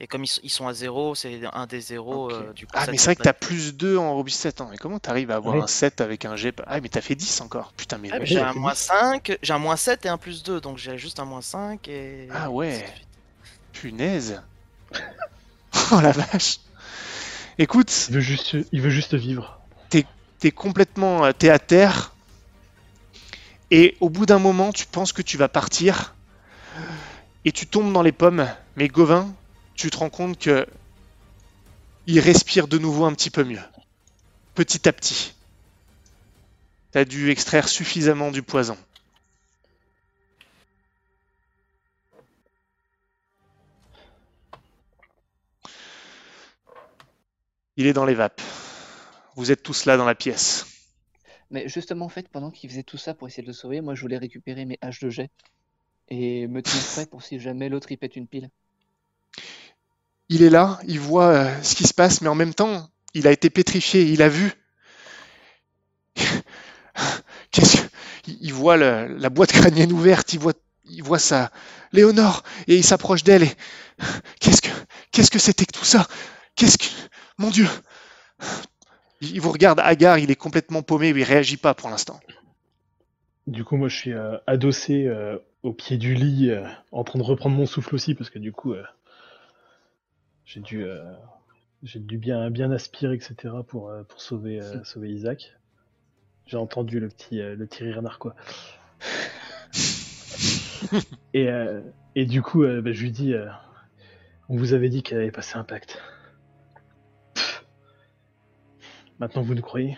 Et comme ils, sont à 0, c'est un des 0 Ok. du coup. Ah, mais c'est vrai que t'as plus 2 en robustesse. Attends, mais comment t'arrives à avoir Oui. un 7 avec un G Ah, mais t'as fait 10 encore. Putain, mais. Ah, j'ai un moins 5, j'ai un moins 7 et un plus 2, donc j'ai juste un moins 5 et... Ah ouais. Punaise. oh la vache. Écoute, Il veut juste, il veut juste vivre. t'es complètement. euh, T'es à terre. Et au bout d'un moment, tu penses que tu vas partir. Et tu tombes dans les pommes. Mais Gauvin, tu te rends compte que. Il respire de nouveau un petit peu mieux. Petit à petit. T'as dû extraire suffisamment du poison. Il est dans les vapes. Vous êtes tous là dans la pièce. Mais justement, en fait, pendant qu'il faisait tout ça pour essayer de le sauver, moi je voulais récupérer mes haches de jet et me tenir prêt pour si jamais l'autre il pète une pile. Il est là, il voit euh, ce qui se passe, mais en même temps, il a été pétrifié, il a vu. Qu'est-ce que... Il voit la boîte crânienne ouverte, il voit, il voit. Léonore, et il s'approche d'elle. Et... Qu'est-ce que, qu'est-ce que c'était que tout ça? Qu'est-ce que, mon Dieu Il vous regarde hagard, il est complètement paumé, mais il réagit pas pour l'instant. Du coup, moi, je suis euh, adossé euh, au pied du lit, en train de reprendre mon souffle aussi, parce que du coup, j'ai dû, euh, j'ai dû bien, bien aspirer, etc., pour, euh, pour sauver, euh, sauver Isaac. J'ai entendu le petit, le petit rire narquois. et, et du coup, bah, je lui dis, on vous avait dit qu'elle avait passé un pacte. Pff. Maintenant, vous nous croyez?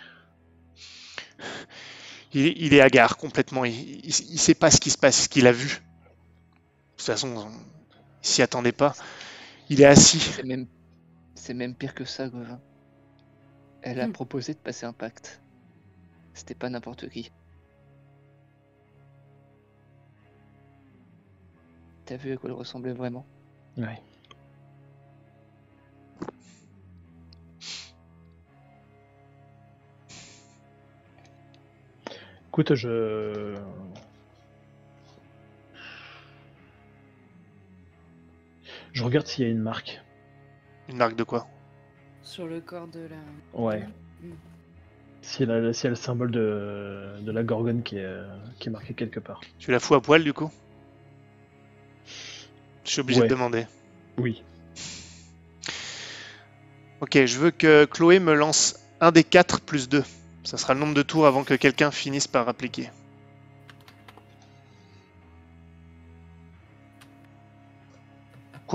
Il, est- il est hagard complètement. Il, il sait pas ce qui se passe, ce qu'il a vu. De toute façon, il s'y attendait pas. Il est assis. C'est même, c'est même pire que ça, Gauvin. Elle a Hmm. proposé de passer un pacte. C'était pas n'importe qui. T'as vu à quoi elle ressemblait vraiment? Ouais. Écoute, je. Je regarde s'il y a une marque. Une marque de quoi Sur le corps de la. Ouais. Mm. Si elle a, si elle a le symbole de, de la gorgone qui est, qui est marqué quelque part. Tu la fous à poil du coup Je suis obligé Ouais. de demander. Oui. Ok, je veux que Chloé me lance un des 4 plus 2. Ça sera le nombre de tours avant que quelqu'un finisse par appliquer.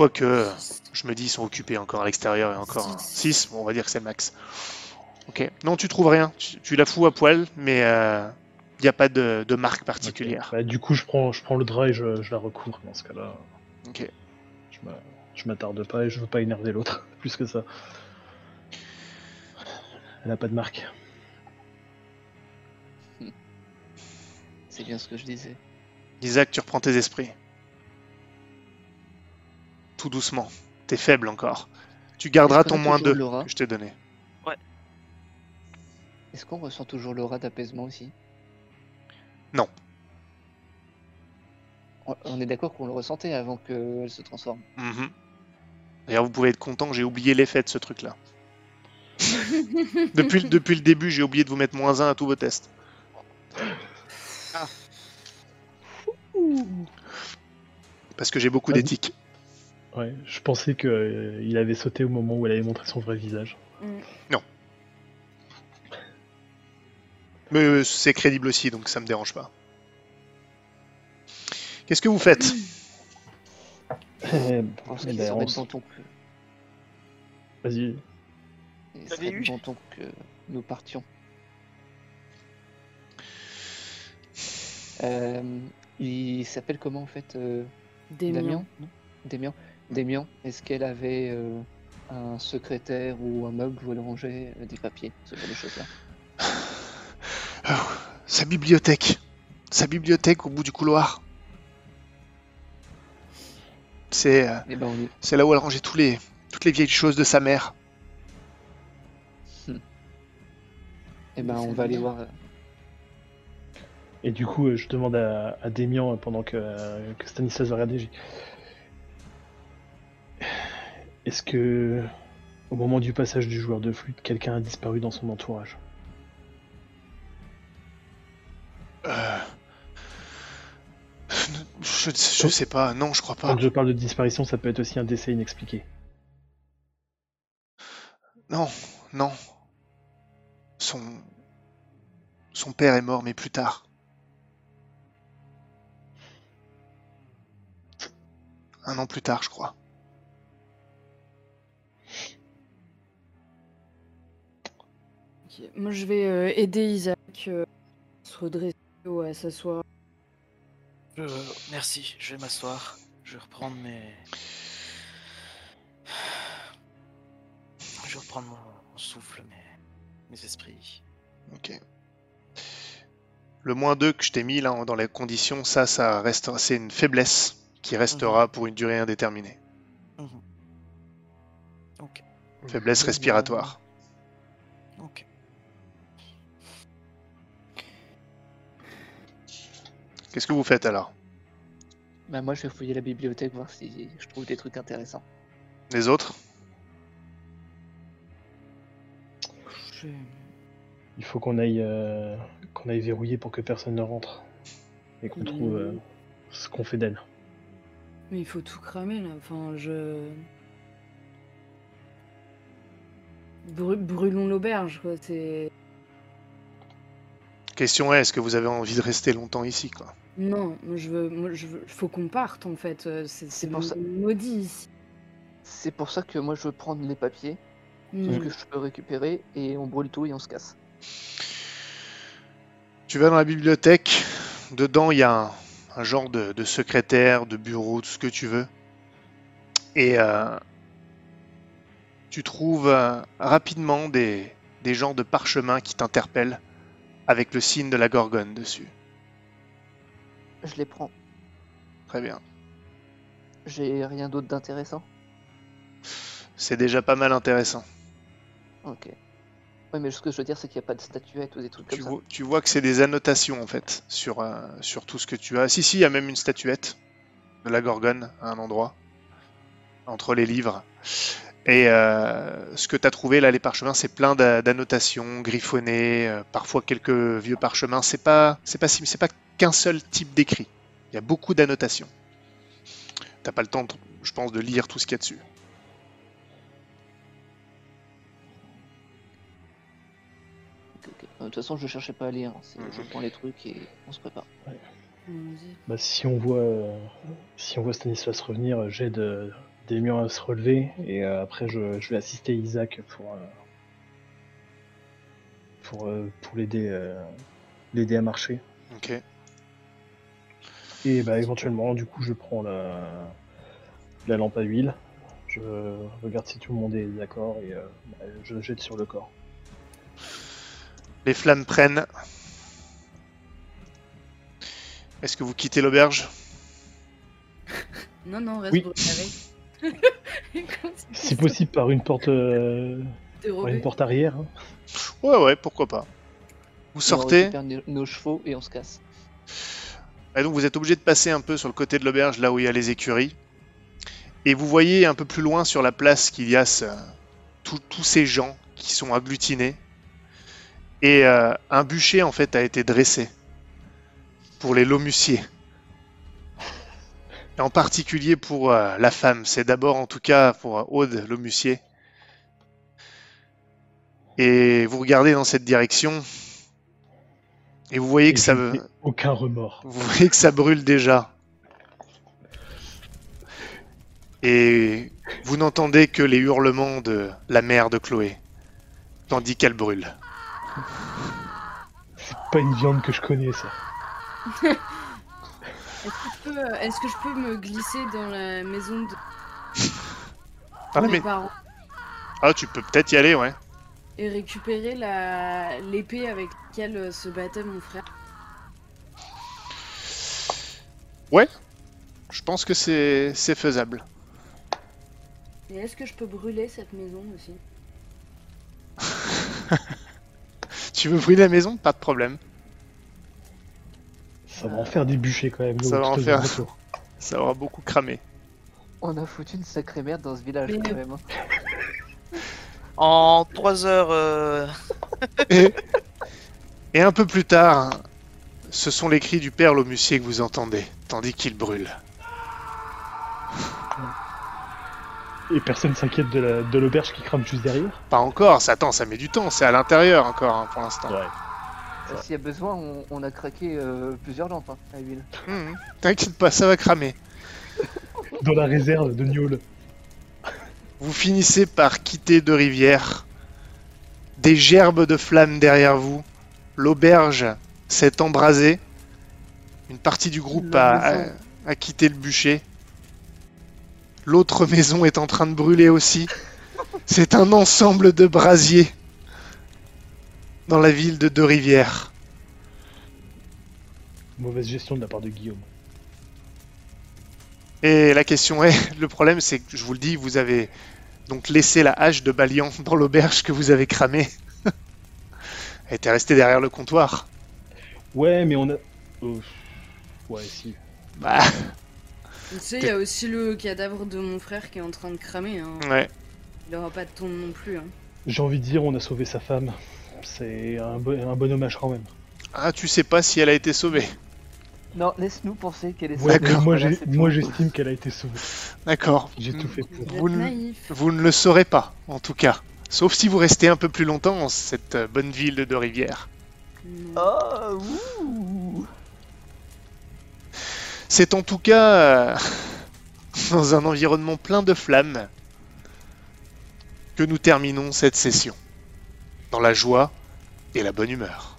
Quoique, je me dis, ils sont occupés encore à l'extérieur et encore 6. Bon, on va dire que c'est le max. Ok. Non, tu trouves rien. Tu, tu la fous à poil, mais il n'y a pas de, de marque particulière. Bah, du coup, je prends, je prends le drap et je, je la recouvre dans ce cas-là. Ok. Je m'attarde pas et je veux pas énerver l'autre plus que ça. Elle a pas de marque. C'est bien ce que je disais. Isaac, tu reprends tes esprits. Tout doucement. T'es faible encore. Tu garderas ton moins toujours 2 l'aura que je t'ai donné. Est-ce qu'on ressent toujours l'aura d'apaisement aussi? Non. On- est d'accord qu'on le ressentait avant qu'elle se transforme. Mhm. D'ailleurs, vous pouvez être content, j'ai oublié l'effet de ce truc-là. Depuis, le- depuis le début, j'ai oublié de vous mettre moins 1 à tous vos tests. Parce que j'ai beaucoup Ah d'éthique. Ouais, je pensais que euh, il avait sauté au moment où elle avait montré son vrai visage. Mais euh, c'est crédible aussi, donc ça me dérange pas. Qu'est-ce que vous faites Eh, Je pense eh qu'il ben, serait on de s- bon ton que... Vas-y. il Vous serait avez de eu bon ton que nous partions. Euh, il s'appelle comment en fait euh, Damien. Damien? Non? Damien Damien, est-ce qu'elle avait euh, un secrétaire ou un meuble où elle rangeait euh, des papiers, ce genre de choses-là Oh, Sa bibliothèque. Sa bibliothèque au bout du couloir. C'est euh, Eh ben on c'est là où elle rangeait tous les, toutes les vieilles choses de sa mère. eh ben, on va aller voir. euh, Et du coup, euh, je demande à, à Démian, euh, pendant que, euh, que Stanislas va regarder, j'ai- Est-ce que, au moment du passage du joueur de flûte, quelqu'un a disparu dans son entourage? Euh, Je, je sais pas, non, je crois pas. Quand je parle de disparition, ça peut être aussi un décès inexpliqué. Non, non. Son. Son père est mort, mais plus tard. Un an plus tard, je crois. Ok. Moi, je vais euh, aider Isaac euh, à se redresser ou à s'asseoir. Merci, je vais m'asseoir. Je vais reprendre mes. Je vais reprendre mon, mon souffle, mes... mes esprits. Ok. Le moins 2 que je t'ai mis là dans les conditions, ça, ça reste, c'est une faiblesse qui restera pour une durée indéterminée. Mhm. Ok, Faiblesse respiratoire. Qu'est-ce que vous faites alors Bah, moi, je vais fouiller la bibliothèque, voir si je trouve des trucs intéressants. Les autres Je- Il faut qu'on aille, euh, qu'on aille verrouiller pour que personne ne rentre. Et qu'on trouve euh, ce qu'on fait d'elle. Mais il faut tout cramer là. Enfin, je. Brûlons l'auberge, quoi. C'est. Question est, est-ce que vous avez envie de rester longtemps ici quoi Non, je veux. Moi, je veux... Faut qu'on parte en fait. euh, C'est c'est pour ça- maudit ici. C'est pour ça que moi, je veux prendre les papiers, tout ce Mm. que je peux récupérer, et on brûle tout et on se casse. Tu vas dans la bibliothèque, dedans il y a un, un genre de, de secrétaire, de bureau, tout ce que tu veux. Et euh, tu trouves euh, rapidement des, des genres de parchemins qui t'interpellent avec le signe de la gorgone dessus. Je les prends. Très bien. J'ai rien d'autre d'intéressant? C'est déjà pas mal intéressant. Ok. Ouais, mais ce que je veux dire, c'est qu'il n'y a pas de statuette ou des trucs Tu comme ça. vois, tu vois que c'est des annotations en fait sur, euh, sur tout ce que tu as. Si, si, il y a même une statuette de la Gorgone à un endroit, entre les livres. Et euh, ce que tu as trouvé là, les parchemins, c'est plein d'a- d'annotations griffonnées, euh, parfois quelques vieux parchemins. C'est pas, c'est pas, si- c'est pas qu'un seul type d'écrit. Il y a beaucoup d'annotations. T'as pas le temps, je pense, de lire tout ce qu'il y a dessus. Euh, De toute façon, je cherchais pas à lire. hein. Je Mhm. prends les trucs et on se prépare. Bah, si on voit, euh, si on voit Stanislas revenir, j'aide euh, Démian à se relever et euh, après je, je vais assister Isaac pour, euh, pour, euh, pour l'aider euh, l'aider à marcher. Ok. Et bah éventuellement, du coup, je prends la, la lampe à huile. Je regarde si tout le monde est d'accord et euh, bah, je le jette sur le corps. Les flammes prennent. Est-ce que vous quittez l'auberge? Non, non, reste Oui. Si possible par une porte, euh, par une porte arrière. hein. Ouais, ouais, pourquoi pas. Vous On sortez, récupère nos- nos chevaux et on se casse. et donc vous êtes obligé de passer un peu sur le côté de l'auberge, là où il y a les écuries. Et vous voyez un peu plus loin sur la place qu'il y a ce- tous- tous ces gens qui sont agglutinés. Et euh, un bûcher en fait a été dressé pour les lomussiers. Et en particulier pour euh, la femme. C'est d'abord en tout cas pour euh, Aude Lomussier. Et vous regardez dans cette direction. Et vous voyez Et que ça, aucun remords. vous voyez que ça brûle déjà. Et vous n'entendez que les hurlements de la mère de Chloé, tandis qu'elle brûle. C'est pas une viande que je connais, ça. Est-ce que, je peux, euh, est-ce que je peux me glisser dans la maison de Ah, mes mais... parents ah, tu peux peut-être y aller, ouais. et récupérer la... l'épée avec laquelle euh, se battait mon frère Je pense que c'est c'est faisable. Et est-ce que je peux brûler cette maison aussi? Tu veux brûler la maison? Pas de problème. Ça va en faire des bûchers quand même. Ça nous, va en faire. Ça aura beaucoup cramé. On a foutu une sacrée merde dans ce village Mais- quand même. hein. En 3 heures, euh, Et, et un peu plus tard, ce sont les cris du père Lomussier que vous entendez, tandis qu'il brûle. Et personne s'inquiète de la- de l'auberge qui crame juste derrière? Pas encore, ça attend, ça met du temps, c'est à l'intérieur encore hein, pour l'instant. Ouais. S'il y a besoin, on, on a craqué euh, plusieurs lampes hein, à huile. Mhm. T'inquiète pas, ça va cramer. Dans la réserve de Niol. Vous finissez par quitter deux rivières. Des gerbes de flammes derrière vous. L'auberge s'est embrasée. Une partie du groupe a quitté le bûcher. L'autre maison est en train de brûler aussi. C'est un ensemble de brasiers dans la ville de Deux-Rivières. Mauvaise gestion de la part de Guillaume. Et la question est, le problème c'est que je vous le dis, vous avez donc laissé la hache de Balian dans l'auberge que vous avez cramée. Elle était restée derrière le comptoir. Ouais, mais on a. Oh, Ouais, si. Bah, Tu sais, il y a aussi le cadavre de mon frère qui est en train de cramer. Hein. ouais. Il aura pas de tombe non plus. Hein. J'ai envie de dire, on a sauvé sa femme. C'est un, bo- un bon hommage quand même. Ah, tu sais pas si elle a été sauvée. Non, laisse-nous penser qu'elle est sauvée. mais moi, j'estime qu'elle a été sauvée. D'accord. J'ai tout fait pour. Vous ne- naïf. Vous ne le saurez pas, en tout cas. Sauf si vous restez un peu plus longtemps dans cette euh, bonne ville de Deux-Rivières. Non. Oh, ouh. C'est en tout cas euh, dans un environnement plein de flammes que nous terminons cette session. Dans la joie et la bonne humeur.